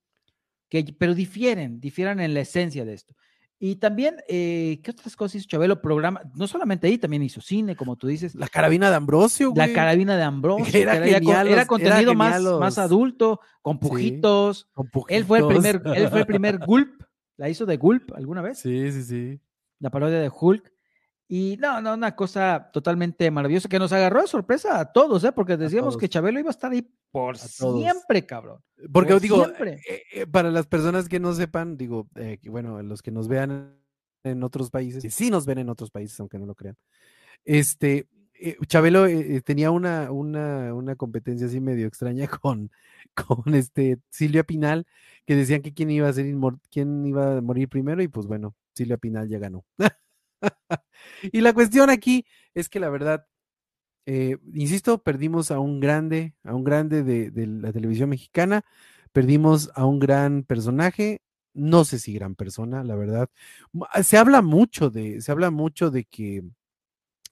que, pero difieren, difieren en la esencia de esto. Y también, eh, ¿qué otras cosas hizo Chabelo? Programa, no solamente ahí, también hizo cine, como tú dices.
La carabina de Ambrosio,
La
güey.
carabina de Ambrosio,
Era genial
contenido
era
más, más adulto, con
Sí.
pujitos.
Con
Él fue el
pujitos.
primer, él fue el primer (laughs) Gulp, la hizo de Gulp alguna vez,
Sí, sí, sí.
la parodia de Hulk. Y no, no, una cosa totalmente maravillosa que nos agarró de sorpresa a todos, ¿eh? porque decíamos que Chabelo iba a estar ahí por siempre, cabrón.
Porque
Por
digo,
siempre.
eh, eh, para las personas que no sepan, digo, eh, que, bueno, los que nos vean en otros países, y sí nos ven en otros países, aunque no lo crean, este, eh, Chabelo eh, eh, tenía una, una, una competencia así medio extraña (laughs) con, con este Silvia Pinal, que decían que quién iba a ser quién iba a morir primero, y pues bueno, Silvia Pinal ya ganó. (laughs) y la cuestión aquí es que la verdad, eh, insisto, perdimos a un grande, a un grande de, de la televisión mexicana, perdimos a un gran personaje, no sé si gran persona, la verdad. Ah, Se habla mucho de, se habla mucho de que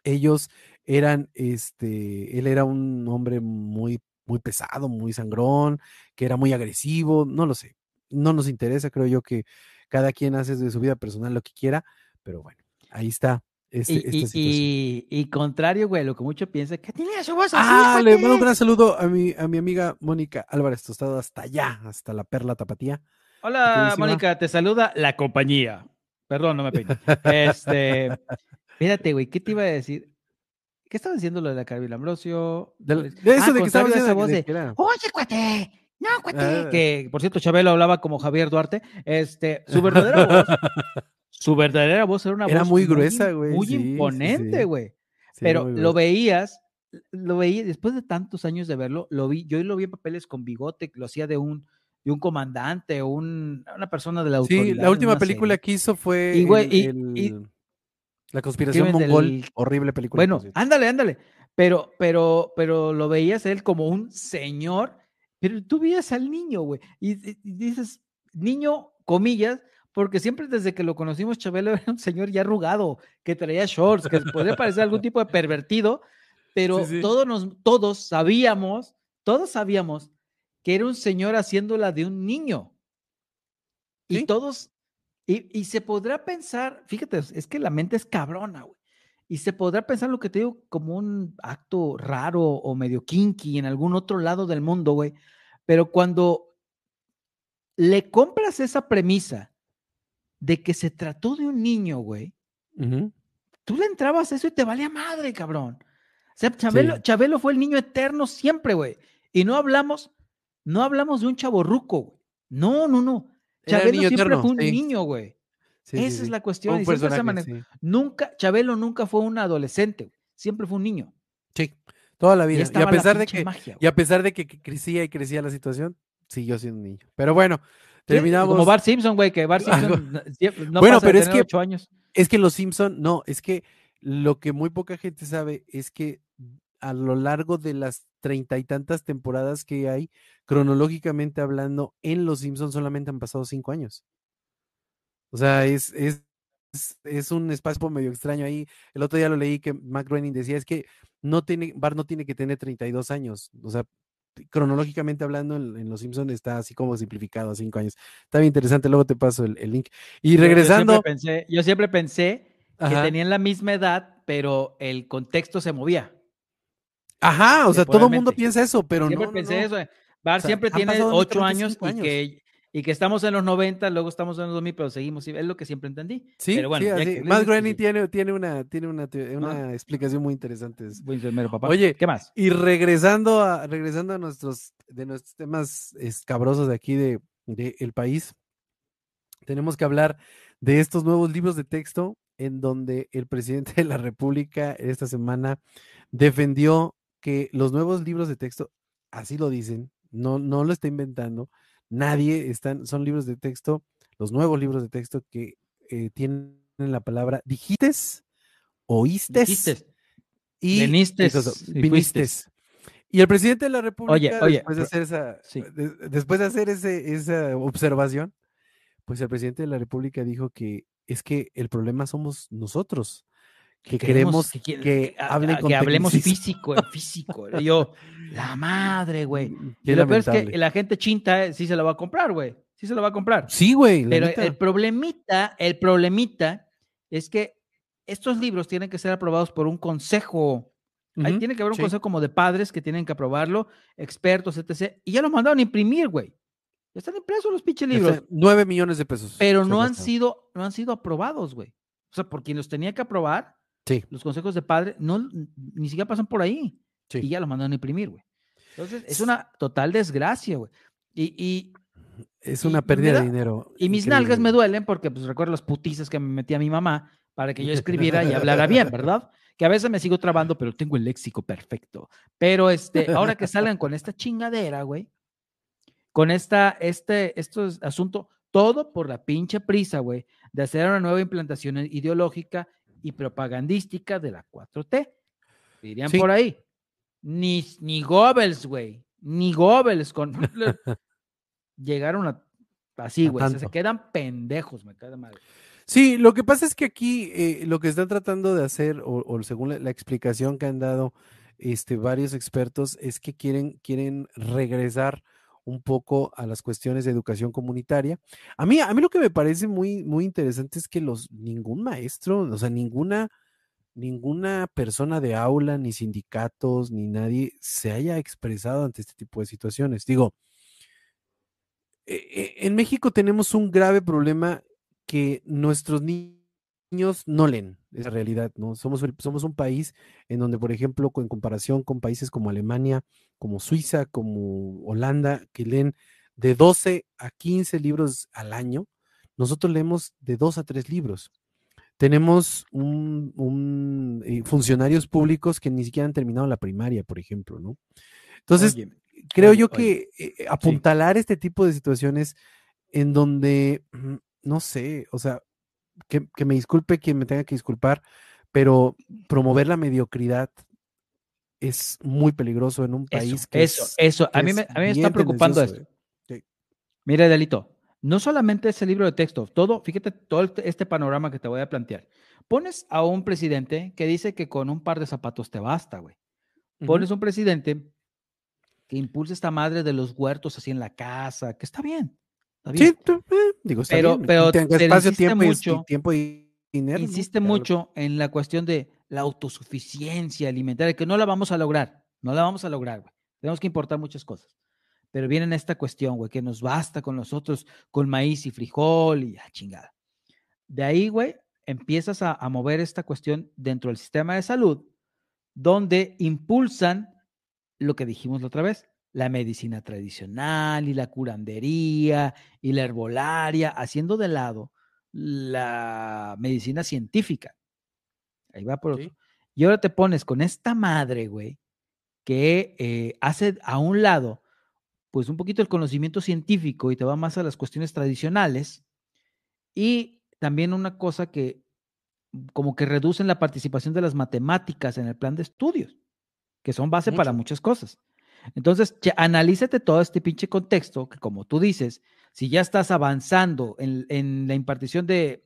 ellos eran, este, él era un hombre muy, muy pesado, muy sangrón, que era muy agresivo, no lo sé, no nos interesa, creo yo que cada quien hace de su vida personal lo que quiera, pero bueno, ahí está. Este,
Y,
esta
y-
situación.
y- y contrario, güey, lo que mucho piensa, que tiene su voz así,
Ah, le
cuate".
mando un gran saludo a mi, a mi amiga Mónica Álvarez Tostado hasta allá, hasta la Perla Tapatía.
Hola. Mónica, te saluda la compañía. Perdón, no me peino. Este, espérate, güey, ¿qué te iba a decir? ¿Qué estaba diciendo lo de la Carvila Ambrosio?
De,
Pues,
de eso
ah,
de que estaba
a esa
diciendo
voz de, Oye, cuate, no, cuate.
Ah.
Que, por cierto, Chabelo hablaba como Javier Duarte. Este, su verdadera voz, (laughs) su verdadera voz era una
Era
voz
muy gruesa, güey,
Muy
sí,
imponente, güey.
sí,
Pero lo veías, lo veía, después de tantos años de verlo, lo vi, yo lo vi en papeles con bigote, lo hacía de un, de un comandante, un, una persona de la autoridad.
Sí, la última película
serie.
que hizo fue
Y, güey,
el-
y-
el-
y-
La conspiración mongol.
del-
Horrible película.
Bueno, ándale, ándale. Pero, pero, pero lo veías él como un señor, pero tú veías al niño, güey. Y dices, niño, comillas, porque siempre desde que lo conocimos, Chabelo (laughs) era un señor ya arrugado, que traía shorts, que podría parecer algún tipo de pervertido, pero
Sí, sí.
Todos, nos, todos sabíamos, todos sabíamos que era un señor haciéndola de un niño. Y
Sí.
todos, y, y se podrá pensar, fíjate, es que la mente es cabrona, güey. Y se podrá pensar lo que te digo como un acto raro o medio kinky en algún otro lado del mundo, güey. Pero cuando le compras esa premisa de que se trató de un niño, güey, tú le entrabas a eso y te valía madre, cabrón. O sea, Chabelo,
Sí.
Chabelo fue el niño eterno siempre, güey. Y no hablamos, no hablamos de un chaborruco, güey. No, no, no. Chabelo siempre
eterno,
fue un
sí.
niño, güey.
Sí,
Esa es la cuestión. y se. Nunca, Chabelo nunca fue un adolescente, güey. siempre fue un niño.
Sí, toda la vida. Y, a pesar de que,
magia,
y a pesar de que crecía y crecía la situación, siguió siendo un niño. Pero bueno, terminamos.
Como Bart Simpson, güey, que Bart
Algo-
Simpson no-
Bueno,
pasa de
pero es que-
años.
Es que los Simpson, no, es que lo que muy poca gente sabe es que a lo largo de las treinta y tantas temporadas que hay, cronológicamente hablando, en los Simpson solamente han pasado cinco años. O sea, es, es, es- es un espacio medio extraño ahí. El otro día lo leí que Mac Groening decía, es que no tiene, Bart no tiene que tener 32 años. O sea, cronológicamente hablando, en, en los Simpson está así como simplificado a cinco años. Está bien interesante, luego te paso el, el link. Y
Yo- yo siempre
regresando...
pensé- Yo siempre pensé que tenían la misma edad, pero el contexto se movía.
Ajá, o sea, todo el mundo piensa eso, pero
siempre
no, no,
pensé
no.
eso. eh.
O sea,
siempre tiene ocho años,
cinco
y,
años.
Que, y que estamos en los 90, luego estamos en los 2000, pero seguimos. Es lo que siempre entendí.
Sí,
pero bueno,
sí,
ya
así.
que-
Matt Groening tiene, tiene una, tiene una,
Ah.
una explicación muy interesante.
Buen enfermero, papá.
Oye,
¿qué más?
Y regresando a, regresando a nuestros, de nuestros temas escabrosos de aquí de, de el país, tenemos que hablar de estos nuevos libros de texto en donde el presidente de la República esta semana defendió que los nuevos libros de texto, así lo dicen, no, no lo está inventando, nadie están, son libros de texto, los nuevos libros de texto que eh, tienen la palabra dijites, oístes
Dijiste,
y vinistes. Y el presidente de la República,
Oye, oye,
después de hacer esa,
sí.
de- después de hacer ese, esa observación, pues el presidente de la República dijo que es que el problema somos nosotros, que queremos que,
que, que-
hablen
que hablemos físico, en físico. Y yo, la madre, güey.
Qué
Y lo peor es que la gente chinta eh, sí se la va a comprar, güey. Sí se la va a comprar.
Sí, güey.
Pero el problemita, el problemita es que estos libros tienen que ser aprobados por un consejo. Ahí tiene que haber un
sí.
consejo como de padres que tienen que aprobarlo, expertos, etc. Y ya lo mandaron a imprimir, güey. Ya están impresos los pinches libros,
Nueve millones de pesos.
pero no han sido, no han sido aprobados, güey. O sea, por quien los tenía que aprobar,
Sí.
los consejos de padre, no, ni siquiera pasan por ahí.
Sí.
Y ya lo mandaron a imprimir, güey. Entonces, es una total desgracia, güey. Y, y,
Es una pérdida
da-
de dinero.
y mis
increíble,
nalgas me duelen porque, pues, recuerdo las putizas que me metía mi mamá para que yo escribiera y (laughs) hablara bien, ¿verdad? Que a veces me sigo trabando, pero tengo el léxico perfecto. Pero, este, ahora que salgan con esta chingadera, güey, con esta, este, esto es asunto, todo por la pinche prisa, güey, de hacer una nueva implantación ideológica y propagandística de la 4T. Dirían
Sí.
por ahí. Ni, ni Goebbels, güey. Ni Goebbels con (laughs) (laughs) llegaron a así, güey. o sea, se quedan pendejos, me cae de madre.
Sí, lo que pasa es que aquí eh, lo que están tratando de hacer, o, o según la, la explicación que han dado este, varios expertos, es que quieren, quieren regresar un poco a las cuestiones de educación comunitaria. A mí, a mí lo que me parece muy, muy interesante es que los, ningún maestro, o sea, ninguna, ninguna persona de aula, ni sindicatos, ni nadie se haya expresado ante este tipo de situaciones. Digo, eh, eh, en México tenemos un grave problema que nuestros ni- niños no leen, es la realidad, ¿no? Somos, somos un país en donde, por ejemplo, en comparación con países como Alemania, como Suiza, como Holanda, que leen de 12 a 15 libros al año, nosotros leemos de 2 a 3 libros. Tenemos un, un, eh, funcionarios públicos que ni siquiera han terminado la primaria, por ejemplo, ¿no? Entonces,
Oye,
creo
oye,
yo que eh, apuntalar este tipo de situaciones en donde, mm, no sé, o sea, que, que me disculpe quien me tenga que disculpar, pero promover la mediocridad es muy peligroso en un país
eso,
que
eso,
es,
eso. A
que
mí
es
me, a mí me está preocupando esto. Mira, Delito, no solamente ese libro de texto, todo, fíjate, todo este- panorama que te voy a plantear. Pones a un presidente que dice que con un par de zapatos te basta, güey. Pones un presidente que impulsa esta madre de los huertos así en la casa, que está bien. Bien.
Sí, eh, digo, está
Pero-
bien,
pero-
espacio,
insiste
tiempo,
mucho-
y, tiempo y dinero.
Insiste mucho en la cuestión de la autosuficiencia alimentaria, que no la vamos a lograr, no la vamos a lograr, güey. Tenemos que importar muchas cosas. Pero viene en esta cuestión, güey, que nos basta con nosotros, con maíz y frijol y ya chingada. De ahí, güey, empiezas a, a mover esta cuestión dentro del sistema de salud, donde impulsan lo que dijimos la otra vez, la medicina tradicional y la curandería y la herbolaria, haciendo de lado la medicina científica. Ahí va por otro.
Sí.
Y ahora te pones con esta madre, güey, que eh, hace a un lado, pues un poquito el conocimiento científico y te va más a las cuestiones tradicionales. Y también una cosa que como que reducen la participación de las matemáticas en el plan de estudios, que son base para muchas cosas. Entonces, analízate todo este pinche contexto, que como tú dices, si ya estás avanzando en, en la impartición de,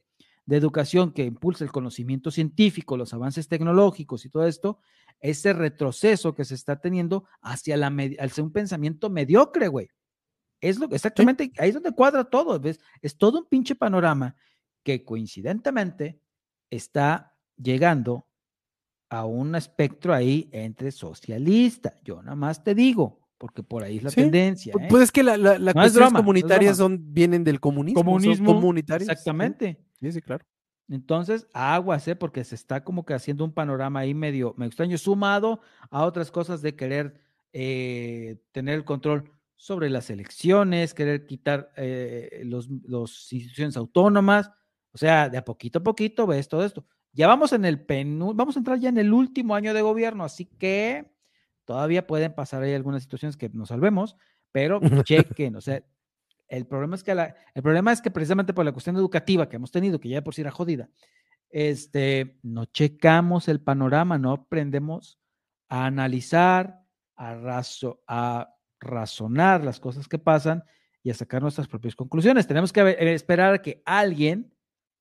de educación que impulsa el conocimiento científico, los avances tecnológicos y todo esto, ese retroceso que se está teniendo hacia, la, hacia un pensamiento mediocre, güey. Es lo exactamente, ahí es donde cuadra todo, ¿ves? Es todo un pinche panorama que coincidentemente está llegando a un espectro ahí entre socialista. Yo nada más te digo, porque por ahí es la
Sí,
tendencia. ¿eh?
Pues es que la, la,
No
las cuestiones
es
comunitarias son, vienen del comunismo.
Comunismo,
comunitarias. sí.
Exactamente.
Sí, sí, claro.
Entonces, aguas, ¿eh? porque se está como que haciendo un panorama ahí medio, medio extraño, sumado a otras cosas de querer eh, tener el control sobre las elecciones, querer quitar eh, los, los instituciones autónomas. O sea, de a poquito a poquito ves todo esto. Ya vamos en el penú, vamos a entrar ya en el último año de gobierno, así que todavía pueden pasar ahí algunas situaciones que nos salvemos, pero (laughs) chequen, o sea, el problema es que la- el problema es que precisamente por la cuestión educativa que hemos tenido, que ya por sí era jodida, este, no checamos el panorama, no aprendemos a analizar, a, razo, a razonar las cosas que pasan y a sacar nuestras propias conclusiones. Tenemos que esperar a que alguien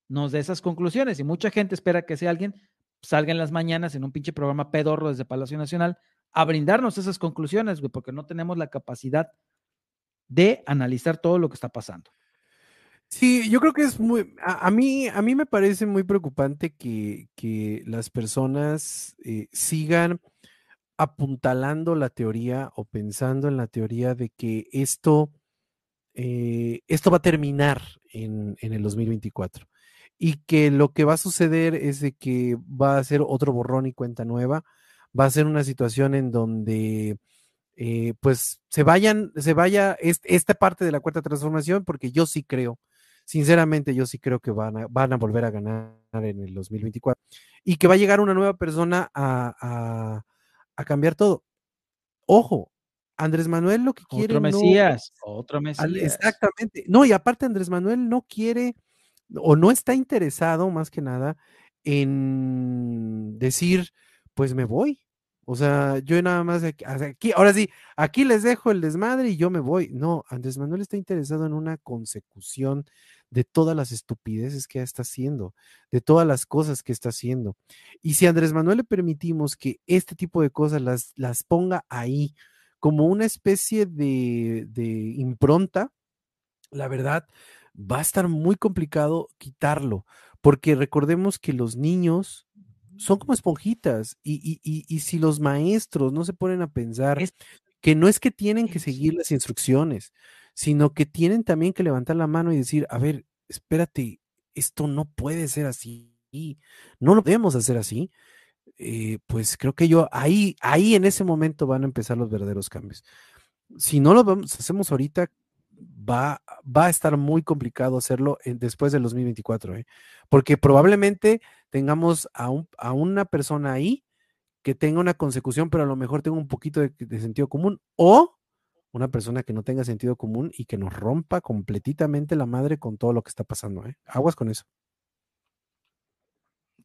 nos dé esas conclusiones y mucha gente espera que ese alguien salga en las mañanas en un pinche programa pedorro desde Palacio Nacional a brindarnos esas conclusiones, porque no tenemos la capacidad de analizar todo lo que está pasando.
Sí, yo creo que es muy, a, mí, a mí me parece muy preocupante que, que las personas eh, sigan apuntalando la teoría o pensando en la teoría de que esto, eh, esto va a terminar en, en, el 2024 y que lo que va a suceder es de que va a ser otro borrón y cuenta nueva, va a ser una situación en donde eh, pues se vayan, se vaya esta parte de la cuarta transformación, porque yo sí creo, sinceramente yo sí creo que van a, van a volver a ganar en el 2024 y que va a llegar una nueva persona a, cambiar todo. Ojo, Andrés Manuel lo que quiere.
Otro Mesías, otro Mesías.
Exactamente. No, y aparte Andrés Manuel no quiere o no está interesado más que nada en decir, pues me voy, o sea, yo nada más aquí, ahora sí, aquí les dejo el desmadre y yo me voy. No, Andrés Manuel está interesado en una consecución de todas las estupideces que está haciendo, de todas las cosas que está haciendo. Y si Andrés Manuel le permitimos que este tipo de cosas las, las ponga ahí como una especie de, de impronta, la verdad, va a estar muy complicado quitarlo, porque recordemos que los niños son como esponjitas. Y, y, si los maestros no se ponen a pensar que no es que tienen que seguir las instrucciones, sino que tienen también que levantar la mano y decir, a ver, espérate, esto no puede ser así, no lo podemos hacer así. Eh, pues creo que yo ahí, ahí en ese momento van a empezar los verdaderos cambios. Si no lo vamos, hacemos ahorita, va, va a estar muy complicado hacerlo después del 2024, ¿eh? porque probablemente tengamos a, a, una persona ahí que tenga una consecución, pero a lo mejor tenga un poquito de, sentido común, o una persona que no tenga sentido común y que nos rompa completamente la madre con todo lo que está pasando. ¿eh? Aguas con eso.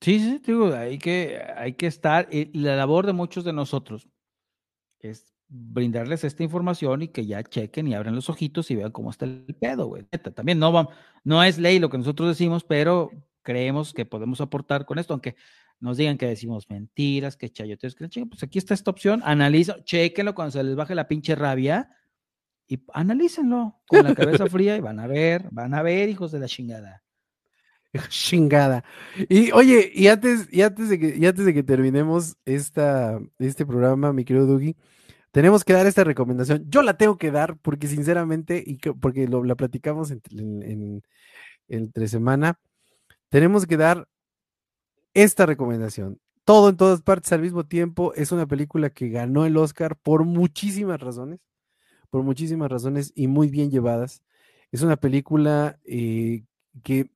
Sí, sí, digo, hay que, hay que estar, y la labor de muchos de nosotros es brindarles esta información y que ya chequen y abran los ojitos y vean cómo está el pedo, güey. También no, no es ley lo que nosotros decimos, pero creemos que podemos aportar con esto, aunque nos digan que decimos mentiras, que chayotes, que pues aquí está esta opción, analiza, chequenlo cuando se les baje la pinche rabia y analícenlo con la cabeza (laughs) fría y van a ver, van a ver, hijos de la chingada. (laughs)
Chingada. Y oye, y antes, y antes de que, y antes de que terminemos esta, este programa, mi querido Dougie, tenemos que dar esta recomendación. Yo la tengo que dar porque sinceramente, y porque la platicamos entre semana, tenemos que dar esta recomendación. Todo en todas partes al mismo tiempo es una película que ganó el Oscar por muchísimas razones, por muchísimas razones y muy bien llevadas. Es una película eh, que,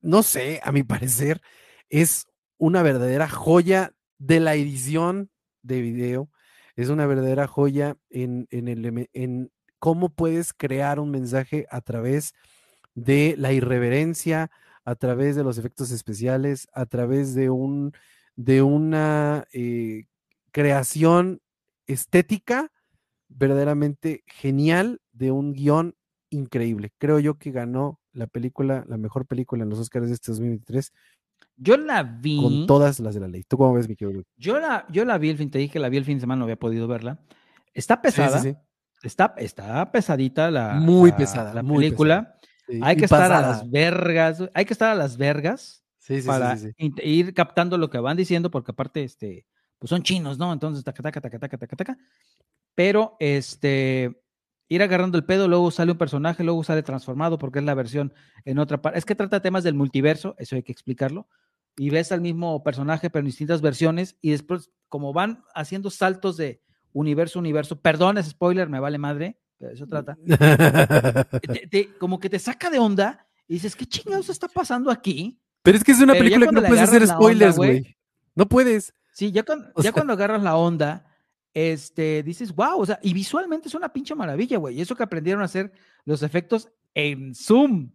no sé, a mi (laughs) parecer, es una verdadera joya de la edición de video es una verdadera joya en, el, en cómo puedes crear un mensaje a través de la irreverencia, a través de los efectos especiales, a través de, un, de una eh, creación estética verdaderamente genial de un guion increíble. Creo yo que ganó la película, la mejor película en los Oscars de este 2023
yo la vi.
Con todas las de la ley. ¿Tú cómo ves, mi querido?
Yo la, yo la vi el fin, te dije que la vi el fin de semana, no había podido verla. Está pesada. Está, está pesadita la,
muy pesada,
la película. Hay que estar a las vergas, hay que estar a las vergas para ir captando lo que van diciendo, porque aparte, este, pues son chinos, ¿no? Entonces, taca, taca, taca, taca, taca, taca. Pero, este, ir agarrando el pedo, luego sale un personaje, luego sale transformado porque es la versión en otra parte. Es que trata temas del multiverso, eso hay que explicarlo. Y ves al mismo personaje, pero en distintas versiones, y después, como van haciendo saltos de universo a universo, perdón, es spoiler, me vale madre, pero eso trata. (laughs) como que te saca de onda y dices, ¿qué chingados está pasando aquí?
Pero es que es una película que no puedes hacer spoilers, güey. No puedes.
Sí, ya, ya cuando agarras la onda, este, dices, wow, o sea, y visualmente es una pinche maravilla, güey. Y eso que aprendieron a hacer los efectos en Zoom,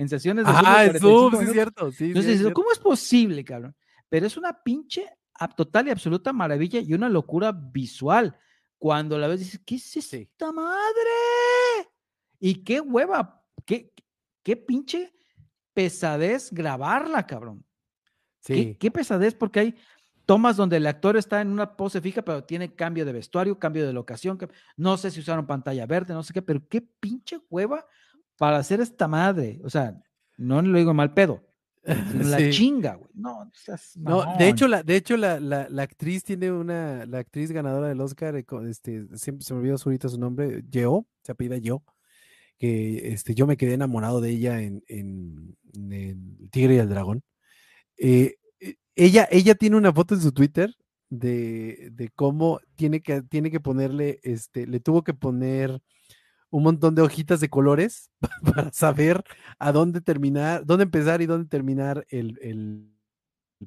en sesiones de.
Ah, Zoom, sí, es cierto. Sí,
Entonces, ¿cómo es posible, cabrón? Pero es una pinche total y absoluta maravilla y una locura visual. cuando la ves dices, ¿qué es esta madre? Y qué hueva, qué, qué pinche pesadez grabarla, cabrón. Sí. ¿Qué, pesadez, porque hay tomas donde el actor está en una pose fija, pero tiene cambio de vestuario, cambio de locación. No sé si usaron pantalla verde, no sé qué, pero qué pinche hueva para hacer esta madre. O sea, no lo digo mal pedo. La chinga, güey. No,
no, de hecho, la, de hecho la, la, la, actriz tiene una, la actriz ganadora del Oscar, eh, este, siempre se me olvidó ahorita su nombre, Yeo, se apellida Yo, que este, yo me quedé enamorado de ella en, en, El Tigre y el Dragón. Eh, eh, ella, ella tiene una foto en su Twitter de, de cómo tiene que, tiene que ponerle, este, le tuvo que poner un montón de hojitas de colores (laughs) para saber a dónde terminar, dónde empezar y dónde terminar el, el,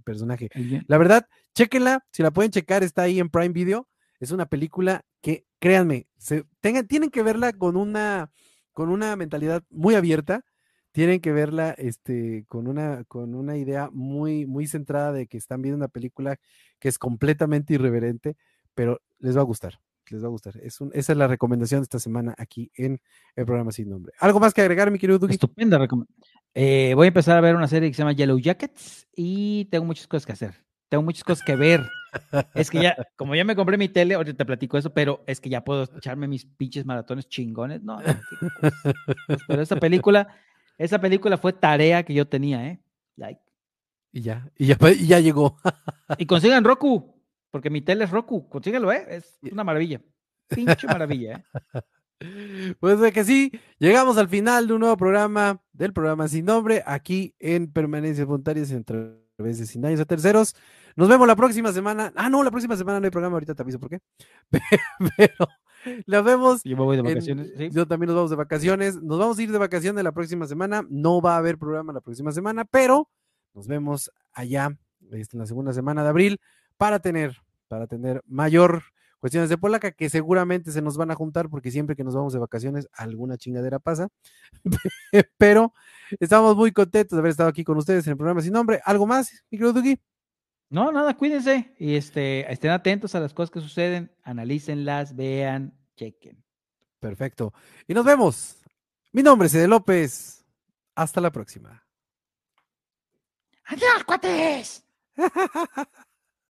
personaje. La verdad, chéquenla, si la pueden checar, está ahí en Prime Video. Es una película que, créanme, se, tengan, tienen que verla con una, con una mentalidad muy abierta. Tienen que verla este, con, una, con una idea muy, muy centrada de que están viendo una película que es completamente irreverente, pero les va a gustar les va a gustar. Es esa es la recomendación de esta semana aquí en el programa Sin Nombre. ¿Algo más que agregar, mi querido Duki?
Estupenda recomendación. Eh, voy a empezar a ver una serie que se llama Yellow Jackets y tengo muchas cosas que hacer. Tengo muchas cosas que ver. es que ya, (laughs) como ya me compré mi tele, ahorita te platico eso, pero es que ya puedo echarme mis pinches maratones chingones. No, pero esa película, esa película fue tarea que yo tenía, ¿eh?
Like. Y ya, y ya, y ya llegó.
y consigan Roku. Porque mi tele es Roku, consíguelo, ¿eh? Es una maravilla. Pinche maravilla, ¿eh? (laughs)
Pues de que sí, llegamos al final de un nuevo programa, del programa Sin Nombre, aquí en Permanencia Voluntarias través de Sin Años a Terceros. Nos vemos la próxima semana. Ah, no, la próxima semana no hay programa, ahorita te aviso por qué. (laughs) Pero nos vemos.
Yo me voy de vacaciones.
Yo también nos vamos de vacaciones. Nos vamos a ir de vacaciones la próxima semana. No va a haber programa la próxima semana, pero nos vemos allá este, en la segunda semana de abril para tener, para tener mayor cuestiones de polaca que seguramente se nos van a juntar porque siempre que nos vamos de vacaciones alguna chingadera pasa. (laughs) Pero estamos muy contentos de haber estado aquí con ustedes en el programa sin nombre. ¿Algo más, mi
No, nada, cuídense y este, estén atentos a las cosas que suceden, analícenlas, vean, chequen.
Perfecto. Y nos vemos. Mi nombre es Ede López. Hasta la próxima.
Adiós, cuates. (laughs)